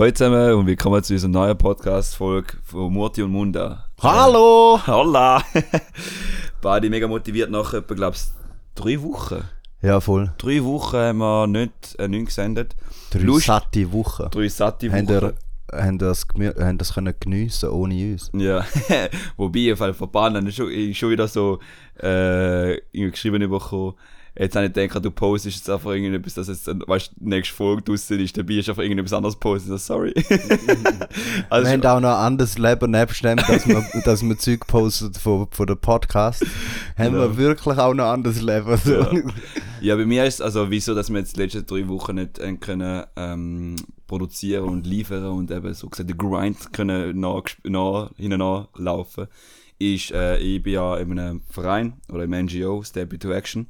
Hallo zusammen und willkommen zu unserer neuen Podcast-Folge von Murti und Munda. Hallo! Holla! Beide mega motiviert nach etwa, glaube ich, drei Wochen. Ja, voll. Drei Wochen haben wir nicht, äh, nicht gesendet. Drei Lust- satte Wochen. Drei satte Haben Wochen. ihr, haben das, gemü- haben das können geniessen ohne uns? Ja, wobei, jeden Fall habe ich schon, ich schon wieder so äh, geschrieben bekommen. Jetzt habe ich gedacht, du postest jetzt einfach irgendetwas, dass jetzt, weißt du, nächste Folge draussen ist, dann bist du einfach irgendetwas anderes posten. So, sorry. also, wir haben auch noch ein anderes Leben nebst dem, dass wir, dass wir Zeug posten von, von dem Podcast. haben Genau. wir wirklich auch noch ein anderes Leben. So. Ja. Ja, bei mir ist es also wieso, dass wir jetzt die letzten drei Wochen nicht äh, können ähm, produzieren und liefern und eben so gesagt den Grind können nach, nach, hinten laufen, ist, äh, ich bin ja in einem Verein oder im NGO, Step into Action.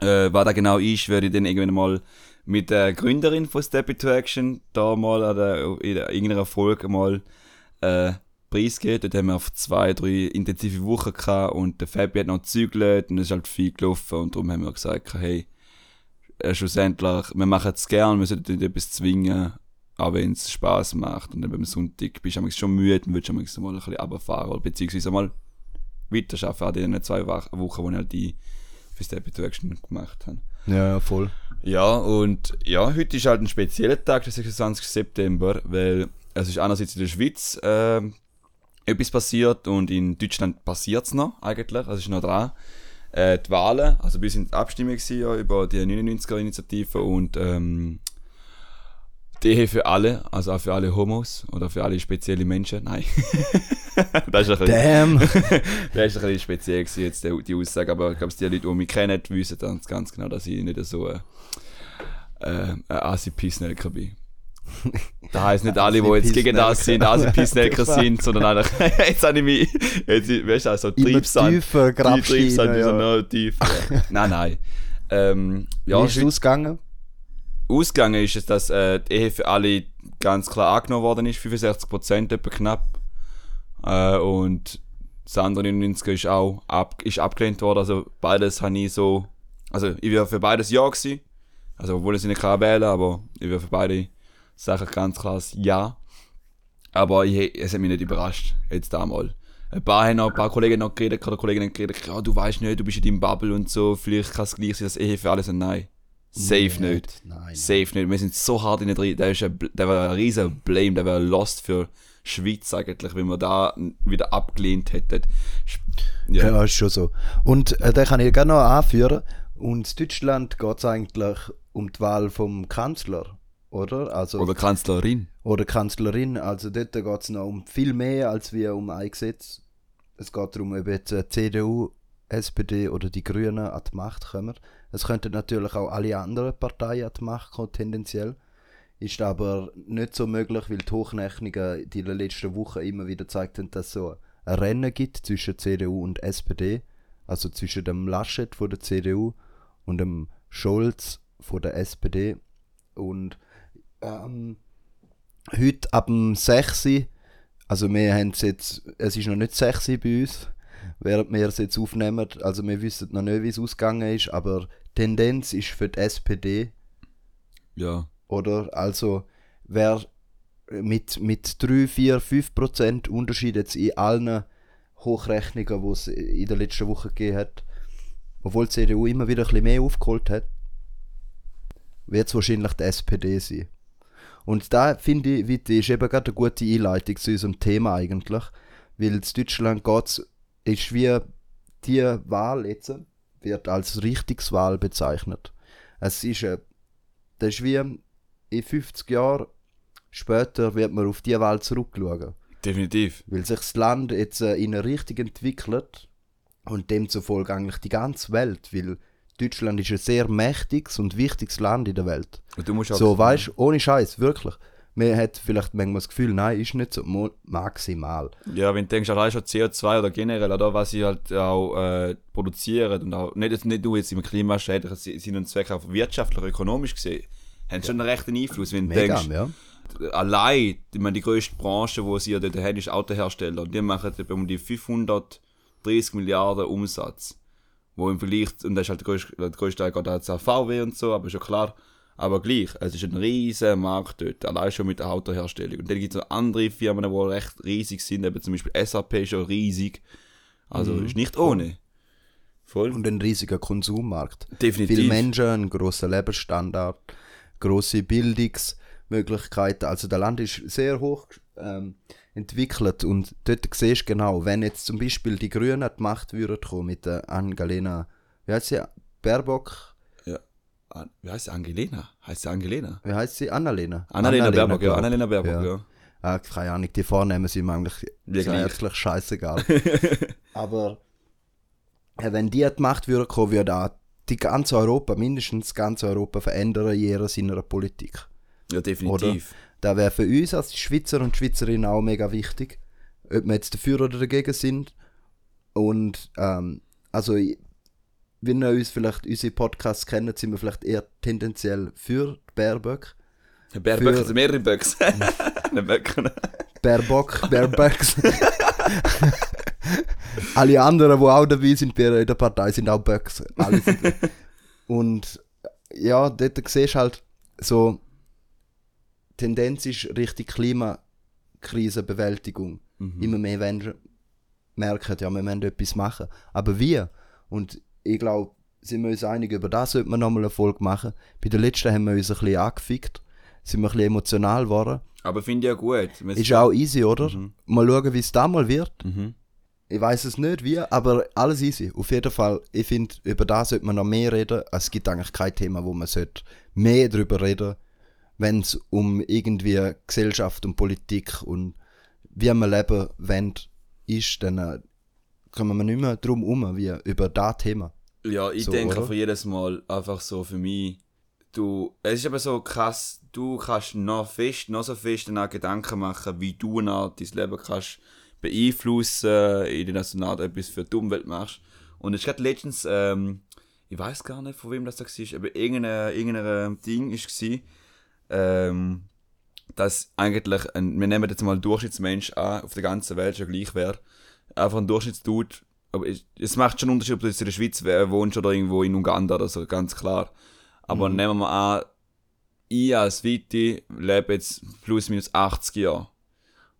Äh, was da genau ist, werde ich dann irgendwann mal mit der Gründerin von Step into Action da mal an der, in irgendeiner Folge mal äh, preisgeben. Dort haben wir auf zwei, drei intensive Wochen gehabt und der Fabi hat noch gezügelt und es ist halt viel gelaufen und darum haben wir gesagt, hey, äh, schlussendlich, wir machen es gern, wir sollten nicht etwas zwingen, auch wenn es Spaß macht. Und dann am Sonntag bist du schon müde und willst mal ein bisschen runterfahren oder beziehungsweise mal weiterarbeiten an den zwei Wochen, wo ich halt die für Step into Action gemacht habe. ja, voll. Ja, und ja, heute ist halt ein spezieller Tag, der 26. September, weil es ist einerseits in der Schweiz ähm, etwas passiert und in Deutschland passiert es noch eigentlich, also es ist noch dran. Äh, die Wahlen, also wir sind Abstimmung gewesen, ja, über die 99er-Initiative und ähm, die Ehe für alle, also auch für alle Homos oder für alle spezielle Menschen. Nein. das ist ein bisschen, Damn! das ist ein bisschen speziell gewesen, jetzt die, die Aussage, aber ich glaube, die Leute, die mich kennen, wissen dann ganz genau, dass ich nicht so ein, äh, ein Asi-Pissnelker bin. Das heisst nicht alle, die jetzt gegen das sind, Asi-Pissnelker sind, sondern einfach, jetzt habe ich mich, jetzt, weißt du, also Immer Triebsand, tiefer die Triebsand, Grabsteine. so Ja. noch tief. Ja. nein, nein. Ähm, ja, Wie ist es ausgegangen? Ausgegangen ist dass äh, die Ehe für alle ganz klar angenommen worden ist, 65% etwa knapp. Äh, und das andere 99 ist auch ab, ist abgelehnt worden. Also beides habe ich so. Also ich wäre für beides Ja gewesen. Also obwohl ich sie nicht kann wählen aber ich wäre für beide Sachen ganz klar Ja. Aber ich, es hat mich nicht überrascht, jetzt damals. Ein paar, haben noch, ein paar Kollegen noch geredet, oder Kollegen haben geredet, ja, du weißt nicht, du bist in deinem Bubble und so, vielleicht kann es gleich sein, dass Ehe für alle sind. Nein. Safe nicht. Nein. Safe nicht. Wir sind so hart in der drin. Der, ist ein, der war ein riesen Blame, der wäre lost für Schweiz eigentlich, wenn wir da wieder abgelehnt hätten. Ja, Ja, ist schon so. Und äh, den kann ich gerne noch anführen. Und in Deutschland geht es eigentlich um die Wahl vom Kanzler, oder? Also, Oder Kanzlerin. oder Kanzlerin. Also dort geht es noch um viel mehr als wie um ein Gesetz. Es geht darum, ob jetzt äh, CDU, SPD oder die Grünen an die Macht kommen. Es könnten natürlich auch alle anderen Parteien an die Macht kommen, tendenziell. Ist aber nicht so möglich, weil die Hochnächnigen die in den letzten Wochen immer wieder gezeigt haben, dass es so ein Rennen gibt zwischen CDU und SPD. Also zwischen dem Laschet von der CDU und dem Scholz von der SPD. Und ähm, heute ab dem 6. Uhr, also wir haben es jetzt, es ist noch nicht 6 Uhr bei uns, während wir es jetzt aufnehmen, also wir wissen noch nicht, wie es ausgegangen ist, aber Tendenz ist für die SPD, Ja. oder? Also wer mit, mit 3, 4, 5 Prozent Unterschied jetzt in allen Hochrechnungen, die es in der letzten Woche gegeben hat, obwohl die CDU immer wieder ein bisschen mehr aufgeholt hat, wird es wahrscheinlich die SPD sein. Und da finde ich, Witte, ist eben gerade eine gute Einleitung zu unserem Thema eigentlich, weil in Deutschland geht's, ist wie die Wahl jetzt wird als Richtungswahl bezeichnet. Es ist, äh, das ist wie in 50 Jahren später wird man auf die Wahl zurückschauen. Definitiv. Weil sich das Land jetzt äh, in eine Richtung entwickelt und demzufolge eigentlich die ganze Welt, weil Deutschland ist ein sehr mächtiges und wichtiges Land in der Welt. Und du musst auch So, weißt ohne Scheiß, wirklich. Man hat vielleicht manchmal das Gefühl, nein, ist nicht so, maximal. Ja, wenn du denkst, allein schon CO2 oder generell, oder was sie halt auch äh, produzieren und auch nicht, nicht nur jetzt im klimaschädlichen Sinn und Zweck, auch wirtschaftlich, ökonomisch gesehen, haben schon einen rechten Einfluss. Wenn du Mega, denkst, ja. allein, ich meine, die grösste Branche, die sie ja dort haben, ist Autohersteller. Und die machen etwa um die 530 Milliarden Umsatz. Wo im Vergleich, und das ist halt der grösste Teil geht an VW und so, aber ist ja klar, Aber gleich, es ist ein riesiger Markt dort, allein schon mit der Autoherstellung. Und dann gibt es noch andere Firmen, die recht riesig sind, eben zum Beispiel SAP ist schon riesig. Also ist nicht ohne. Voll. Und ein riesiger Konsummarkt. Definitiv. Viele Menschen, ein grosser Lebensstandard, grosse Bildungsmöglichkeiten. Also das Land ist sehr hoch ähm, entwickelt und dort siehst du genau, wenn jetzt zum Beispiel die Grünen an die Macht würden kommen mit der Angelina, wie heißt sie, Baerbock, Wie heißt sie? Angelina? Heißt sie Angelina? wie heißt sie, Annalena? Annalena Baerbock, ja. Annalena Baerbock, ja. Ja. Ah, keine Ahnung, die Vornamen sind mir eigentlich herzlich scheißegal. Aber wenn die an die Macht würden kommen, würde auch die ganze Europa, mindestens ganz Europa verändern in ihrer seiner Politik. Ja, definitiv. Das wäre für uns als Schweizer und Schweizerinnen auch mega wichtig, ob wir jetzt dafür oder dagegen sind. Und ähm, also, wenn ihr uns vielleicht unsere Podcasts kennt, sind wir vielleicht eher tendenziell für Baerbock, Für- also mehrere Böcks. Baerbock, Baerböcks. Alle anderen, die auch dabei sind in der Partei, sind auch Böcks. Alle sind Und ja, dort siehst du halt so, Tendenz ist Richtung Klimakrisenbewältigung. Immer mehr Menschen merken, ja, wir müssen etwas machen. Aber wie? Und ich glaube, sind wir uns einig, über das sollte man nochmal eine Folge machen. Bei der letzten haben wir uns ein bisschen angefickt, sind wir ein bisschen emotional geworden. Aber finde ich ja gut. Wir Ist auch easy, oder? Mhm. Mal schauen, wie es da mal wird. Mhm. Ich weiß es nicht wie, aber alles easy. Auf jeden Fall, ich finde, über das sollte man noch mehr reden. Es gibt eigentlich kein Thema, wo man sollte mehr darüber reden wenn es um irgendwie Gesellschaft und Politik und wie man leben wollen, ist, dann äh, kommen wir nicht mehr drum herum, wie über das Thema. Ja, ich So, denke oder? für jedes Mal einfach so für mich, du, es ist aber so krass, du kannst noch fest, noch so fest danach Gedanken machen, wie du nach dein Leben kannst beeinflussen, in der Art etwas für die Umwelt machst. Und es gerade letztens, ähm, ich weiß gar nicht, von wem das da war, aber irgendein, irgendein Ding war, ähm, dass eigentlich, ein, wir nehmen jetzt mal einen Durchschnittsmensch an, auf der ganzen Welt schon gleich wäre, einfach ein Durchschnittsdude, aber es, macht schon einen Unterschied, ob du jetzt in der Schweiz wohnst oder irgendwo in Uganda oder so, ganz klar. Aber nehmen wir an, ich als Viti lebe jetzt plus minus 80 Jahre.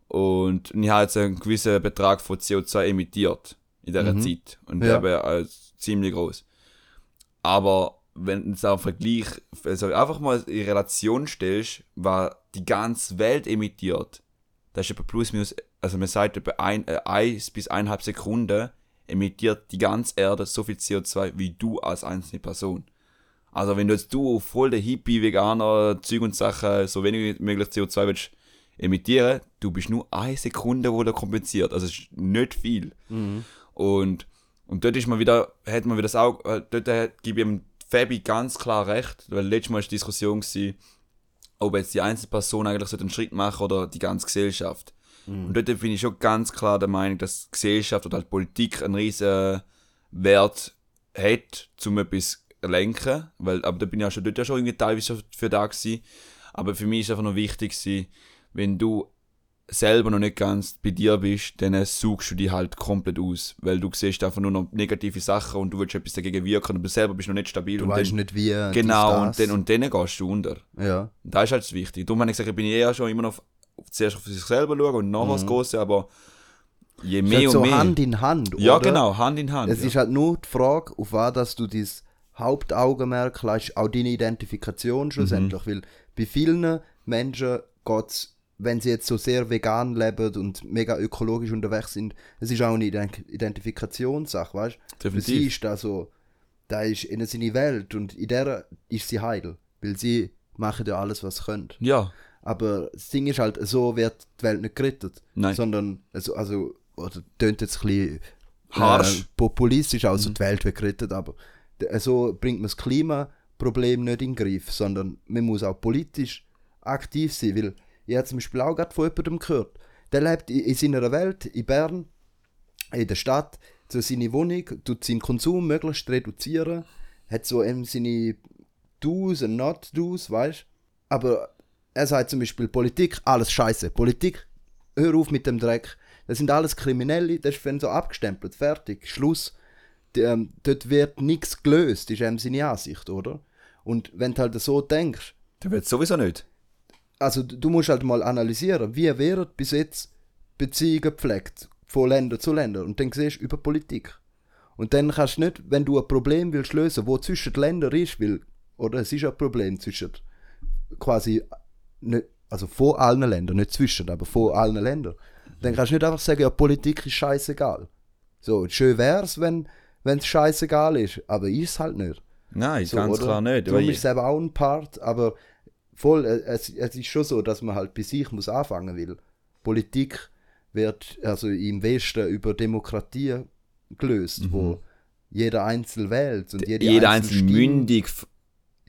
Und ich habe jetzt einen gewissen Betrag von CO2 emittiert in dieser Mhm. Zeit. Und Ja. eben als ziemlich groß. Aber wenn du es auch Vergleich, also einfach mal in Relation stellst, was die ganze Welt emittiert, das ist etwa plus minus, also man sagt etwa ein, äh, eins bis eineinhalb Sekunden emittiert die ganze Erde so viel CO2 wie du als einzelne Person. Also wenn du jetzt du voll der Hippie, Veganer, Zeug und Sachen, so wenig wie möglich CO2 willst emittieren, du bist nur eine Sekunde, wo der kompensiert. Also es ist nicht viel. Und, und dort ist man wieder, hat man wieder das auch, äh, dort äh, gebe ich dem Fabi ganz klar recht, weil letztes Mal war die Diskussion, gewesen, ob jetzt die einzelne Person eigentlich so einen Schritt machen oder die ganze Gesellschaft. Und dort bin ich schon ganz klar der Meinung, dass Gesellschaft oder halt Politik einen riesen Wert hat, um etwas zu lenken, weil, aber da bin ich auch schon dort ja schon irgendwie teilweise für da gewesen. Aber für mich ist einfach noch wichtig gewesen, wenn du selber noch nicht ganz bei dir bist, dann suchst du die halt komplett aus, weil du siehst einfach nur noch negative Sachen und du willst etwas dagegen wirken und du selber bist noch nicht stabil Du und weißt dann, nicht wie. genau und dann, und dann gehst du unter. ja. Und das ist halt das Wichtige. Darum habe ich gesagt, ich bin eher schon immer noch auf, zuerst auf sich selber schauen und nachher das Große, aber je Mhm. Mehr halt und so mehr. Hand in Hand, ja, oder? genau, Hand in Hand. Es ja. ist halt nur die Frage, auf was dass du dein Hauptaugenmerk leist, auch deine Identifikation schlussendlich. Mhm. Weil bei vielen Menschen geht's, wenn sie jetzt so sehr vegan leben und mega ökologisch unterwegs sind, es ist auch eine Ident Identifikationssache, weißt du? Für sie ist das so, da ist ihnen seine Welt und in der ist sie heil. Weil sie machen ja alles, was sie können. ja, Aber das Ding ist halt, so wird die Welt nicht gerettet. Nein. Sondern, also, also oder tönt jetzt ein bisschen Harsch. äh, populistisch, also die Welt wird gerettet, aber so bringt man das Klimaproblem nicht in den Griff, sondern man muss auch politisch aktiv sein, weil ich habe zum Beispiel auch gerade von jemandem gehört, der lebt in, in seiner Welt, in Bern, in der Stadt, so seine Wohnung, tut seinen Konsum möglichst reduzieren, hat so eben seine Do's und Not-Do's, weißt Aber er sagt zum Beispiel, Politik, alles scheiße. Politik, hör auf mit dem Dreck. Das sind alles Kriminelle, das ist dann so abgestempelt, fertig, Schluss. D- ähm, dort wird nichts gelöst, ist eben seine Ansicht, oder? Und wenn du halt so denkst, Der wird sowieso nicht. also du musst halt mal analysieren, wie werden bis jetzt Beziehungen gepflegt von Länder zu Ländern und dann siehst du über Politik. Und dann kannst du nicht, wenn du ein Problem willst lösen, wo zwischen den Ländern ist, weil, oder es ist ein Problem zwischen quasi, nicht, also von allen Ländern, nicht zwischen, aber von allen Ländern, dann kannst du nicht einfach sagen, ja, Politik ist scheißegal. So, schön wär's, wenn es scheißegal ist, aber ist es halt nicht. Nein, So, ganz oder? klar nicht. Darum ist es eben auch ein Part, aber voll, äh, es, es ist schon so, dass man halt bei sich muss anfangen will. Politik wird also im Westen über Demokratie gelöst, wo jeder einzeln wählt und jede Mhm. jeder Stimme- mündig,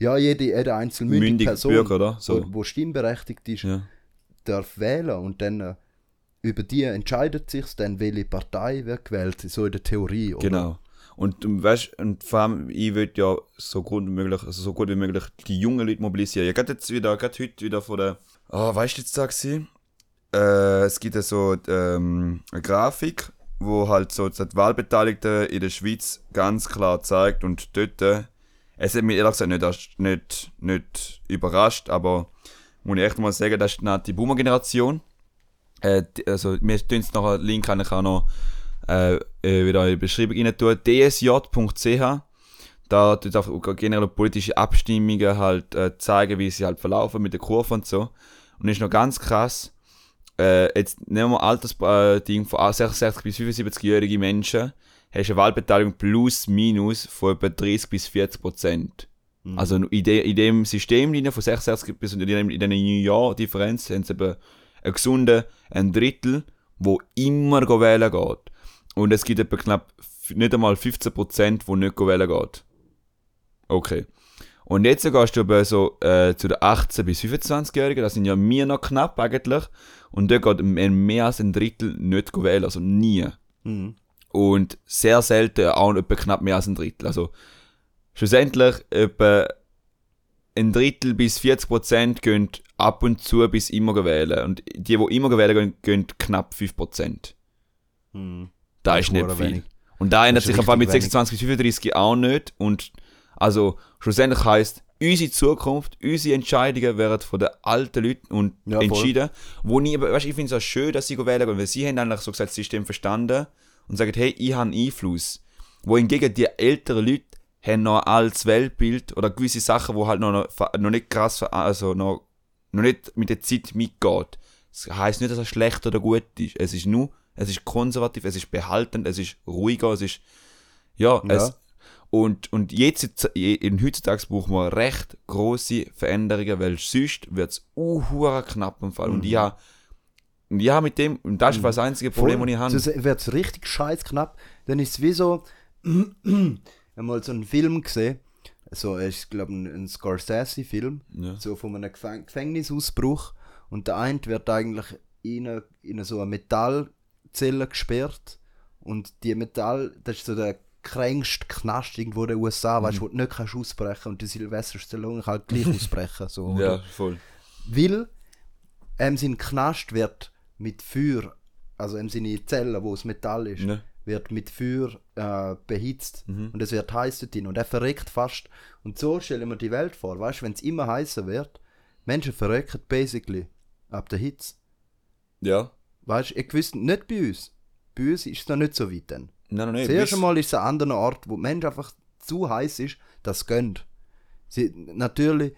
ja jede, jede einzelne mündige mündig Person, Bürger, oder? So. wo, wo stimmberechtigt ist, Ja. darf wählen und dann äh, über die entscheidet sich dann, welche Partei wird gewählt, so in der Theorie. Oder? Genau. Und du weißt, und vor allem, ich will ja so gut wie möglich, also so gut wie möglich die jungen Leute mobilisieren. Ich gerade jetzt wieder, gerade heute wieder von der, oh, weißt du jetzt da gewesen? Äh, es gibt ja so ähm, eine Grafik, wo halt so die Wahlbeteiligten in der Schweiz ganz klar zeigt und dort, äh, es hat mich ehrlich gesagt nicht, nicht, nicht überrascht, aber muss ich echt mal sagen, das ist noch die Boomer-Generation. Äh, die- also, wir tun es nachher, Link kann ich auch noch äh, äh, wieder in die Beschreibung rein tun. dsj.ch. Da tut auch generell politische Abstimmungen halt äh, zeigen, wie sie halt verlaufen mit der Kurve und so. Und ist noch ganz krass. Äh, jetzt nehmen wir Altersding äh, von 66 bis 75-jährige Menschen. Hast eine Wahlbeteiligung plus minus von etwa 30 bis 40 Prozent. Also in, de, in dem Systemlinie von 66 bis in dem- in dieser Jahr-Differenz haben sie eben einen gesunden ein Drittel, wo immer wählen geht. Und es gibt etwa knapp nicht einmal 15%, wo nicht wählen geht. Okay. Und jetzt gehst du aber so äh, zu den 18- bis 25-Jährigen, das sind ja mir noch knapp eigentlich. Und da geht mehr als ein Drittel nicht wählen, also nie. Mhm. Und sehr selten auch etwa knapp mehr als ein Drittel. Also schlussendlich etwa ein Drittel bis 40 Prozent gehen ab und zu bis immer wählen. Und die, die immer wählen gehen, gehen knapp 5 Prozent. Mhm. Da Das ist nicht viel. wenig. Und da ändert sich einfach mit richtig 26 bis 35 auch nicht. Und also schlussendlich heisst, unsere Zukunft, unsere Entscheidungen werden von den alten Leuten und Ja, voll. entschieden. Wo ich, aber, weißt, ich finde es auch schön, dass sie wählen gehen, weil sie haben eigentlich so gesagt, das System verstanden und sagen, hey, ich habe Einfluss. Wohingegen die älteren Leute haben noch ein altes Weltbild oder gewisse Sachen, wo halt noch, noch, nicht krass, also noch, noch nicht mit der Zeit mitgeht. Das heisst nicht, dass er schlecht oder gut ist. Es ist nur, es ist konservativ, es ist behaltend, es ist ruhiger, es ist, ja, Ja. es, und, und jetzt, in heutzutage brauchen wir recht große Veränderungen, weil sonst wird es uh, knapp im Fall. Und ich habe, habe mit dem, das ist das einzige Problem, das ich habe. Sonst wird es richtig scheiß knapp. Dann ist es wie so, einmal so einen Film gesehen, so, es ist glaube ein, ein Scorsese-Film, Ja. so von einem Gefäng Gefängnisausbruch und der eine wird eigentlich in, eine, in so eine Metallzelle gesperrt und die Metall, das ist so der kränkste Knast irgendwo in den USA, weißt du, wo du nicht kannst ausbrechen und die Sylvester Stallone kann halt gleich ausbrechen, so? Ja, voll. Weil ähm, sein Knast wird mit Feuer, also ähm, seine Zelle, wo es Metall ist, Ja. wird mit Feuer äh, behitzt und es wird heiß dort drin und er verreckt fast. Und so stellen wir die Welt vor, weißt du, wenn es immer heißer wird, Menschen verrecken basically ab der Hitze. Ja. Weißt du, ich wüsste nicht bei uns. Bei uns ist es noch nicht so weit dann. Nein, nein, nein. Das erste bis- Mal ist es an anderen Ort, wo die Mensch einfach zu heiß ist, dass es gönnt. Sie, natürlich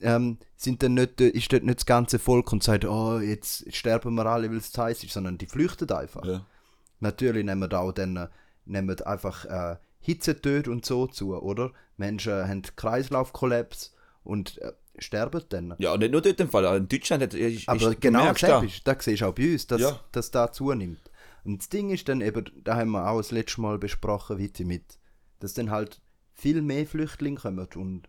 ähm, sind dann nicht, äh, ist dort nicht das ganze Volk und sagt, oh, jetzt sterben wir alle, weil es zu heiß ist, sondern die flüchten einfach. Ja. Natürlich nehmen auch dann äh, nehmen einfach äh, Hitzetod und so zu, oder? Menschen haben Kreislaufkollaps und äh, sterben dann. ja, nicht nur dort im Fall, auch in Deutschland hat, ist, Aber ist, genau das ist, da siehst du auch bei uns, dass, Ja. dass da zunimmt. Und das Ding ist dann eben, da haben wir auch das letzte Mal besprochen, wie mit, dass dann halt viel mehr Flüchtlinge kommen und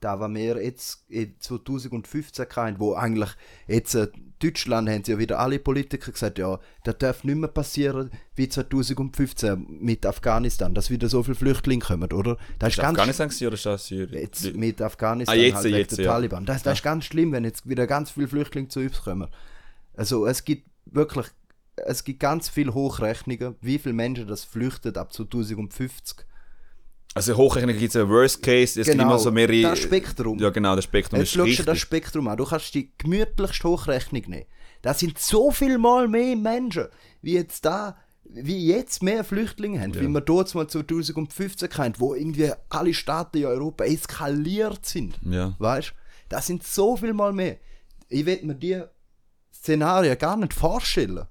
da was wir jetzt in 2015 hatten, wo eigentlich jetzt äh, Deutschland haben sie ja wieder alle Politiker gesagt, ja, das darf nicht mehr passieren wie 2015 mit Afghanistan, dass wieder so viele Flüchtlinge kommen, oder? Das Ist ist ganz Afghanistan gewesen oder ist das Syrien? Jetzt mit Afghanistan Ah, jetzt, halt jetzt, ja. Taliban. Das, das ist ganz schlimm, wenn jetzt wieder ganz viele Flüchtlinge zu uns kommen. Also es gibt wirklich, es gibt ganz viele Hochrechnungen, wie viele Menschen das flüchten ab 2050. Also Hochrechnung gibt es einen Worst Case, es gibt immer so mehrere... das Spektrum. Ja genau, das Spektrum Jetzt ist du richtig. das Spektrum an. Du kannst die gemütlichste Hochrechnung nehmen. Das sind so viel mal mehr Menschen, wie jetzt da, wie jetzt mehr Flüchtlinge haben, wie wir dort mal 2015 kennt, wo irgendwie alle Staaten in Europa eskaliert sind. Ja. Weißt Das sind so viel mal mehr. Ich will mir die Szenarien gar nicht vorstellen.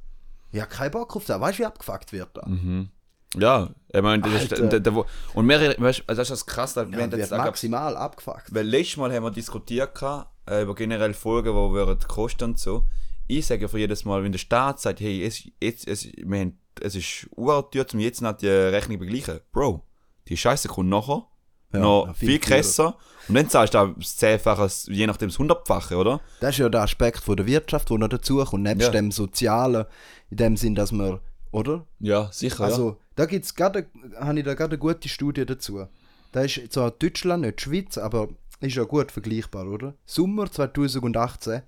Ich habe keinen Bock auf das. Weißt du, wie abgefuckt wird da? Ja, ich meine, das ist, der, wo- und mehrere, also das ist das krass, da, wir Ja, haben wird jetzt, da maximal abgefuckt. weil letztes Mal haben wir diskutiert gehabt, äh, über generell Folgen, wo wir kosten und so. Ich sage für jedes Mal, wenn der Staat sagt, hey, es, jetzt, es, wir haben, es ist urteuer, zum jetzt nicht die Rechnung begleichen. Bro, die Scheiße kommt nachher, Ja, noch viel viel krasser. Und dann zahlst du auch das Zehnfache, je nachdem das Hundertfache, oder? Das ist ja der Aspekt von der Wirtschaft, der noch dazukommt, nebst Ja. dem Sozialen, in dem Sinn, dass man, oder? Ja, sicher, Also, da gibt's gerade, habe ich da gerade eine gute Studie dazu. Da ist zwar Deutschland, nicht die Schweiz, aber ist ja gut vergleichbar, oder? Sommer 2018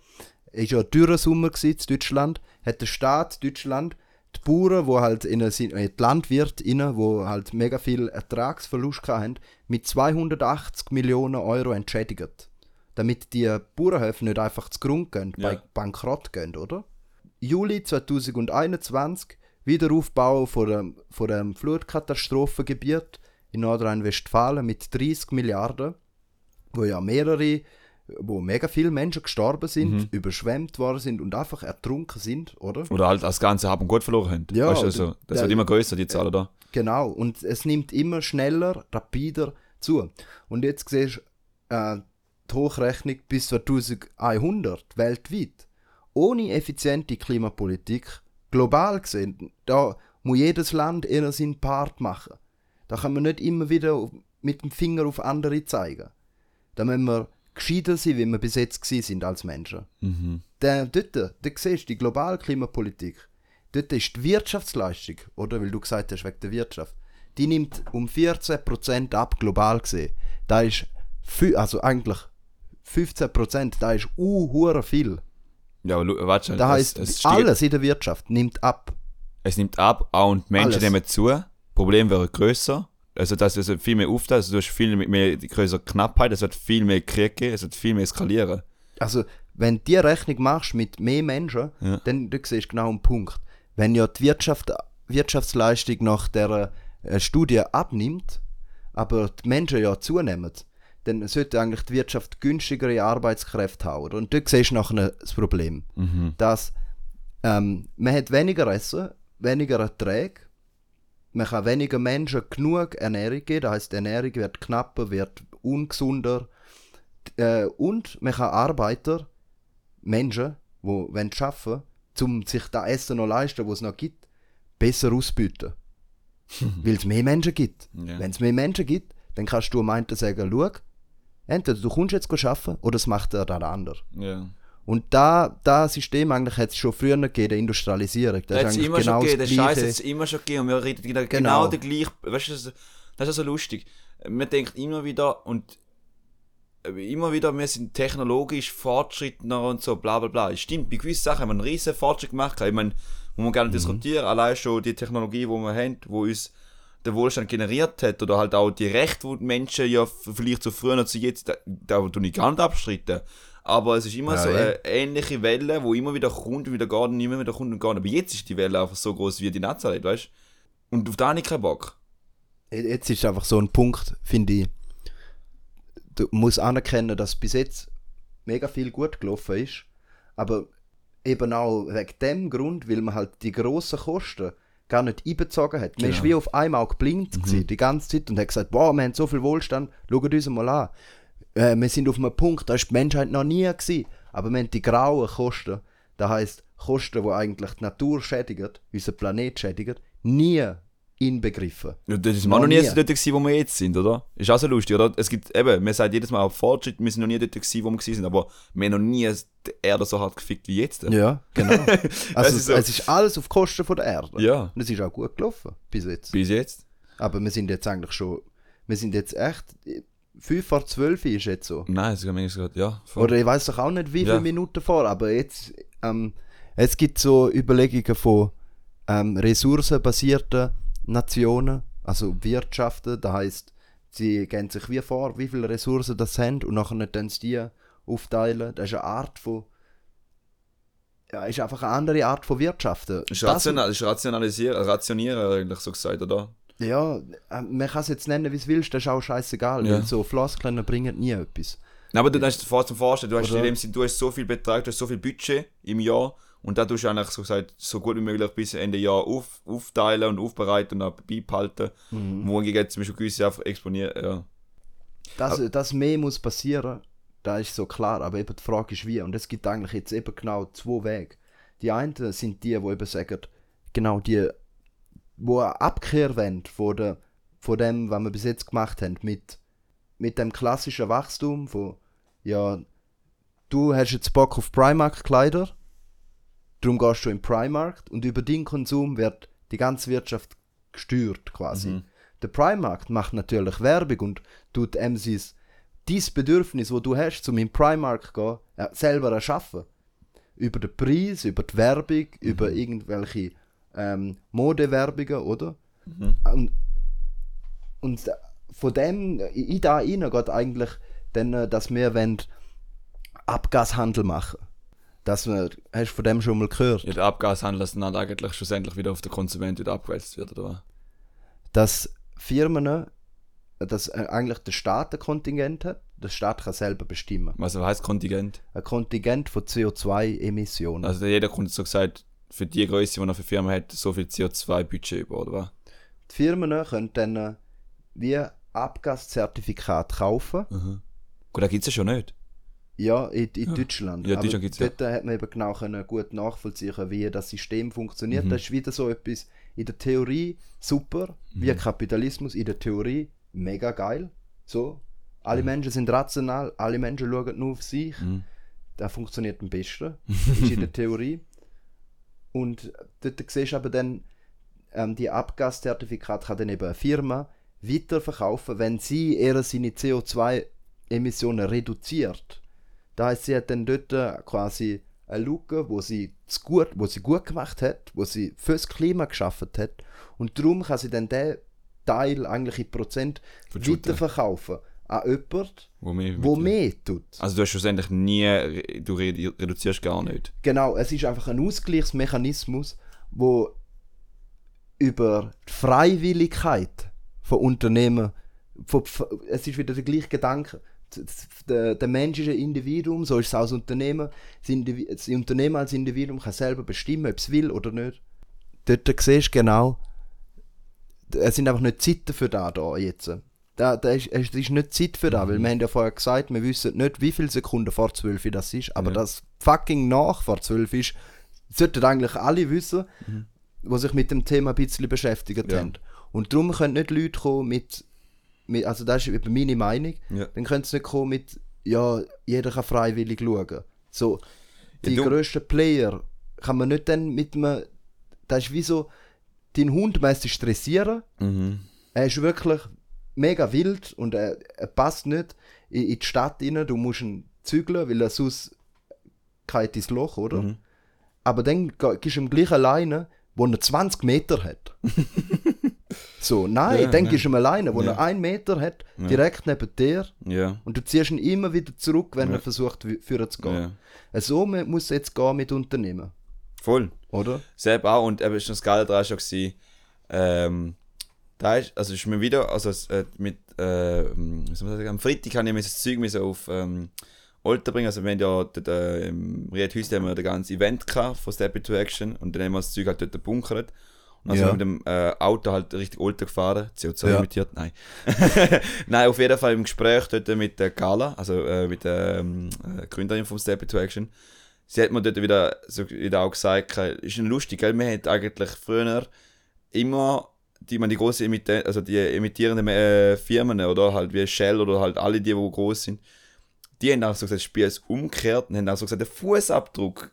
ist ja ein teurer Sommer gewesen in Deutschland, hat der Staat Deutschland die Bauern, wo halt in eine, äh, die Landwirte wo halt mega viel Ertragsverlust hatten, mit 280 Millionen Euro entschädigt. Damit die Bauernhöfe nicht einfach zu Grund gehen, Ja. bei Bankrott gehen, oder? Juli 2021 Wiederaufbau von dem, von dem Flutkatastrophengebiet in Nordrhein-Westfalen mit 30 Milliarden, wo ja mehrere, wo mega viele Menschen gestorben sind, Mhm. überschwemmt worden sind und einfach ertrunken sind, oder? Oder halt das ganze Hab und Gut verloren haben. Ja, weißt du, also, das ja, wird immer größer, die Zahl da. Genau, und es nimmt immer schneller, rapider zu. Und jetzt siehst du äh, die Hochrechnung bis 2100 weltweit. Ohne effiziente Klimapolitik, global gesehen, da muss jedes Land eher seinen Part machen. Da kann man nicht immer wieder mit dem Finger auf andere zeigen. Da müssen wir gescheiter sein, wie wir bis jetzt sind als Menschen. Der, dort, da siehst du die globale Klimapolitik. Dort ist die Wirtschaftsleistung, oder? Weil du gesagt hast, wegen der Wirtschaft. Die nimmt um 14% ab, global gesehen. Da ist, also eigentlich 15%, da ist uh, viel. Ja, aber warte, Das es- heisst, es steht- alles in der Wirtschaft nimmt ab. Es nimmt ab, und Menschen Alles. nehmen zu. Problem wäre größer. Also, dass es viel mehr aufteilt, also du hast viel mehr größere Knappheit, es wird viel mehr Krieg geben, es wird viel mehr eskalieren. Also, wenn du die Rechnung machst mit mehr Menschen, Ja. dann du siehst genau einen Punkt. Wenn ja die Wirtschaft, Wirtschaftsleistung nach der äh, Studie abnimmt, aber die Menschen ja zunehmen, dann sollte eigentlich die Wirtschaft günstigere Arbeitskräfte haben. Und dort siehst du nachher das Problem. Dass ähm, man hat weniger Essen, weniger Erträge, man kann weniger Menschen genug Ernährung geben, das heisst, die Ernährung wird knapper, wird ungesunder äh, und man kann Arbeiter, Menschen, die wollen arbeiten um sich das Essen noch leisten, was es noch gibt, besser ausbieten. Weil es mehr Menschen gibt. Ja. Wenn es mehr Menschen gibt, dann kannst du am einen sagen, schau, entweder du kommst jetzt arbeiten oder es macht der der andere. Ja. Und da, das System eigentlich hat es schon früher gegeben, der Industrialisierung. Das Das es ist immer eigentlich schon genau gegeben, das der Scheiß hat es immer schon gegeben und wir reden genau, Genau. genau der gleiche, weißt du, das, das ist so lustig. Man denkt immer wieder und äh, immer wieder, wir sind technologisch fortschrittender und so, bla bla bla. Es Stimmt, bei gewissen Sachen haben wir einen riesen Fortschritt gemacht. Ich meine, wo wir gerne Mhm. diskutieren, allein schon die Technologie, die wir haben, wo uns der Wohlstand generiert hat oder halt auch die Rechte, die die Menschen ja vielleicht zu früher und zu jetzt, da, da tue ich gar nicht abstreiten. Aber es ist immer Ja, so eine ähnliche Welle, wo immer wieder kommt und wieder geht und immer wieder kommt und geht. Aber jetzt ist die Welle einfach so groß wie die Nazareth, weißt du? Und auf da habe ich keinen Bock. Jetzt ist einfach so ein Punkt, finde ich. Du musst anerkennen, dass bis jetzt mega viel gut gelaufen ist. Aber eben auch wegen dem Grund, weil man halt die grossen Kosten gar nicht einbezogen hat. Man ist Genau. wie auf einmal geblind gewesen, die ganze Zeit und hat gesagt, boah, wir haben so viel Wohlstand, schaut uns mal an. Äh, wir sind auf einem Punkt, da ist die Menschheit noch nie gewesen. Aber wir haben die grauen Kosten, das heisst Kosten, die eigentlich die Natur schädigen, unseren Planet schädigen, nie inbegriffen. Ja, das ist Noch noch nie nie. so dort gewesen, wo wir jetzt sind, oder? Ist auch so lustig, oder? Es gibt eben, man sagt jedes Mal Fortschritt, wir sind noch nie dort gewesen, wo wir sind, aber wir haben noch nie die Erde so hart gefickt wie jetzt. Ja, genau. Also ist so. es ist alles auf Kosten von der Erde. Ja. Und es ist auch gut gelaufen bis jetzt. Bis jetzt. Aber wir sind jetzt eigentlich schon, wir sind jetzt echt, 5 vor 12 ist jetzt so. Nein, es ist gesagt, ja. voll. Oder ich weiß doch auch nicht, wie viele Ja. Minuten vor, aber jetzt, ähm, es gibt so Überlegungen von ähm, ressourcenbasierten Nationen, also Wirtschaften, das heißt sie geben sich wie vor, wie viele Ressourcen das haben und nachher dann die aufteilen. Das ist eine Art von ja, ist einfach eine andere Art von Wirtschaften. Ist, Das- rational, ist rationalisieren, rationieren eigentlich so gesagt, oder? Ja, äh, man kann es jetzt nennen, wie es willst, das ist auch scheißegal. Ja. weil So Floskeln bringen nie etwas. Nein, aber du hast vor zum Vorstellen, du hast dem Sinne, du hast so viel Betrag, du hast so viel Budget im Jahr und da tust du eigentlich so gesagt, so gut wie möglich bis Ende Jahr auf, aufteilen und aufbereiten und auch beibehalten. Mhm. Wohingegen zum Beispiel gewisse einfach exponieren, ja. Dass, dass mehr muss passieren, da ist so klar, aber eben die Frage ist wie. Und es gibt eigentlich jetzt eben genau zwei Wege. Die einen sind die, die eben sagen, genau die, wo eine Abkehr wollen von, der, von dem, was wir bis jetzt gemacht haben, mit, mit dem klassischen Wachstum von, ja, du hast jetzt Bock auf Primark-Kleider, darum gehst du in Primark und über deinen Konsum wird die ganze Wirtschaft gesteuert quasi. Mhm. Der Primark macht natürlich Werbung und tut sein, dein Bedürfnis, wo du hast, um in Primark zu gehen, äh, selber erschaffen. Über den Preis, über die Werbung, über irgendwelche ähm, Modewerbungen, oder? Und, und von dem, in da rein geht eigentlich dann, äh, dass wir wollen Abgashandel machen. Dass wir, hast du von dem schon mal gehört? Ja, der Abgashandel, dass dann eigentlich schlussendlich wieder auf den Konsument wieder abgewälzt wird, oder was? dass Firmen, dass äh, eigentlich der Staat ein Kontingent hat, der Staat kann selber bestimmen. Was heißt Kontingent? Ein Kontingent von CO2-Emissionen. Also jeder Kunde so gesagt, für die Größe, die er für Firma hat, so viel CO2-Budget über, oder was? Die Firmen können dann äh, wie Abgaszertifikat kaufen. Gut, da gibt es ja schon nicht. Ja, in, in Deutschland. Ja, Aber Deutschland gibt's ja. dort hat man eben genau können gut nachvollziehen, wie das System funktioniert. Mhm. Das ist wieder so etwas in der Theorie super, Mhm. wie Kapitalismus in der Theorie mega geil. So. Alle Menschen sind rational, alle Menschen schauen nur auf sich. Mhm. Das funktioniert am besten, ist in der Theorie. Und dort siehst du aber dann, ähm, die Abgaszertifikate kann dann eben eine Firma weiterverkaufen, wenn sie eher seine CO2-Emissionen reduziert. Das heisst, sie hat dann dort äh, quasi eine Lücke, wo sie, gut, wo sie gut gemacht hat, wo sie fürs Klima geschaffen hat. Und darum kann sie dann den Teil eigentlich in Prozent weiterverkaufen an jemanden, Wo mehr, wo mehr tut. Also du hast schlussendlich nie, du redu- reduzierst gar nicht. Genau, es ist einfach ein Ausgleichsmechanismus, wo über die Freiwilligkeit von Unternehmen, von, es ist wieder der gleiche Gedanke. Der, der Mensch ist ein Individuum, so ist es auch das Unternehmen. Das, Indivi das Unternehmen als Individuum kann selber bestimmen, ob es will oder nicht. Dort siehst du genau, es sind einfach nicht Zeiten für da, da jetzt. Da, da ist, es ist nicht Zeit für das, weil wir haben ja vorher gesagt, wir wissen nicht, wie viele Sekunden vor 12 Uhr das ist, aber Ja. das fucking nach vor 12 ist, sollten eigentlich alle wissen, die sich mit dem Thema ein bisschen beschäftigt Ja. haben. Und darum können nicht Leute kommen mit, mit also das ist eben meine Meinung, Ja. dann können sie nicht kommen mit, ja, jeder kann freiwillig schauen. So, die du- grössten Player kann man nicht dann mit einem, das ist wie so, deinen Hund meistens stressieren, Mhm. er ist wirklich mega wild und er, er passt nicht in, in die Stadt rein. Du musst ihn zügeln, weil er sonst geht ins Loch, oder? Mhm. Aber dann ge- gibst du ihm gleich alleine, wo er 20 Meter hat. so, nein, Ja, dann ja. gibst du ihm alleine, wo Ja. er 1 Meter hat, direkt neben dir. Und du ziehst ihn immer wieder zurück, wenn er versucht, führen zu gehen. ja. So mu- muss es jetzt gehen mit Unternehmen, Voll. oder? Selbst auch, und eben ist das Geile daran schon gewesen, ähm, da ist, also ist mir wieder, also äh, mit, äh, sagen, am Freitag habe ich mir das Zeug auf ähm, Alter bringen, also wir haben ja dort, äh, im Ried Hüste haben wir das ganze Event gehabt von Step Into Action und dann haben wir das Zeug halt dort gebunkert. Und dann Ja. mit dem äh, Auto halt richtig Alter gefahren, CO2 Ja. emittiert, nein. nein, auf jeden Fall im Gespräch dort mit der Carla, also äh, mit der ähm, äh, Gründerin vom Step Into Action, sie hat mir dort wieder, so, wieder auch gesagt, ist lustig, gell? wir haben eigentlich früher immer die, man die große Emitte also die emittierenden äh, Firmen oder halt wie Shell oder halt alle die, die groß sind, die haben auch so gesagt, das Spiel ist umgekehrt und haben auch so gesagt, den Fußabdruck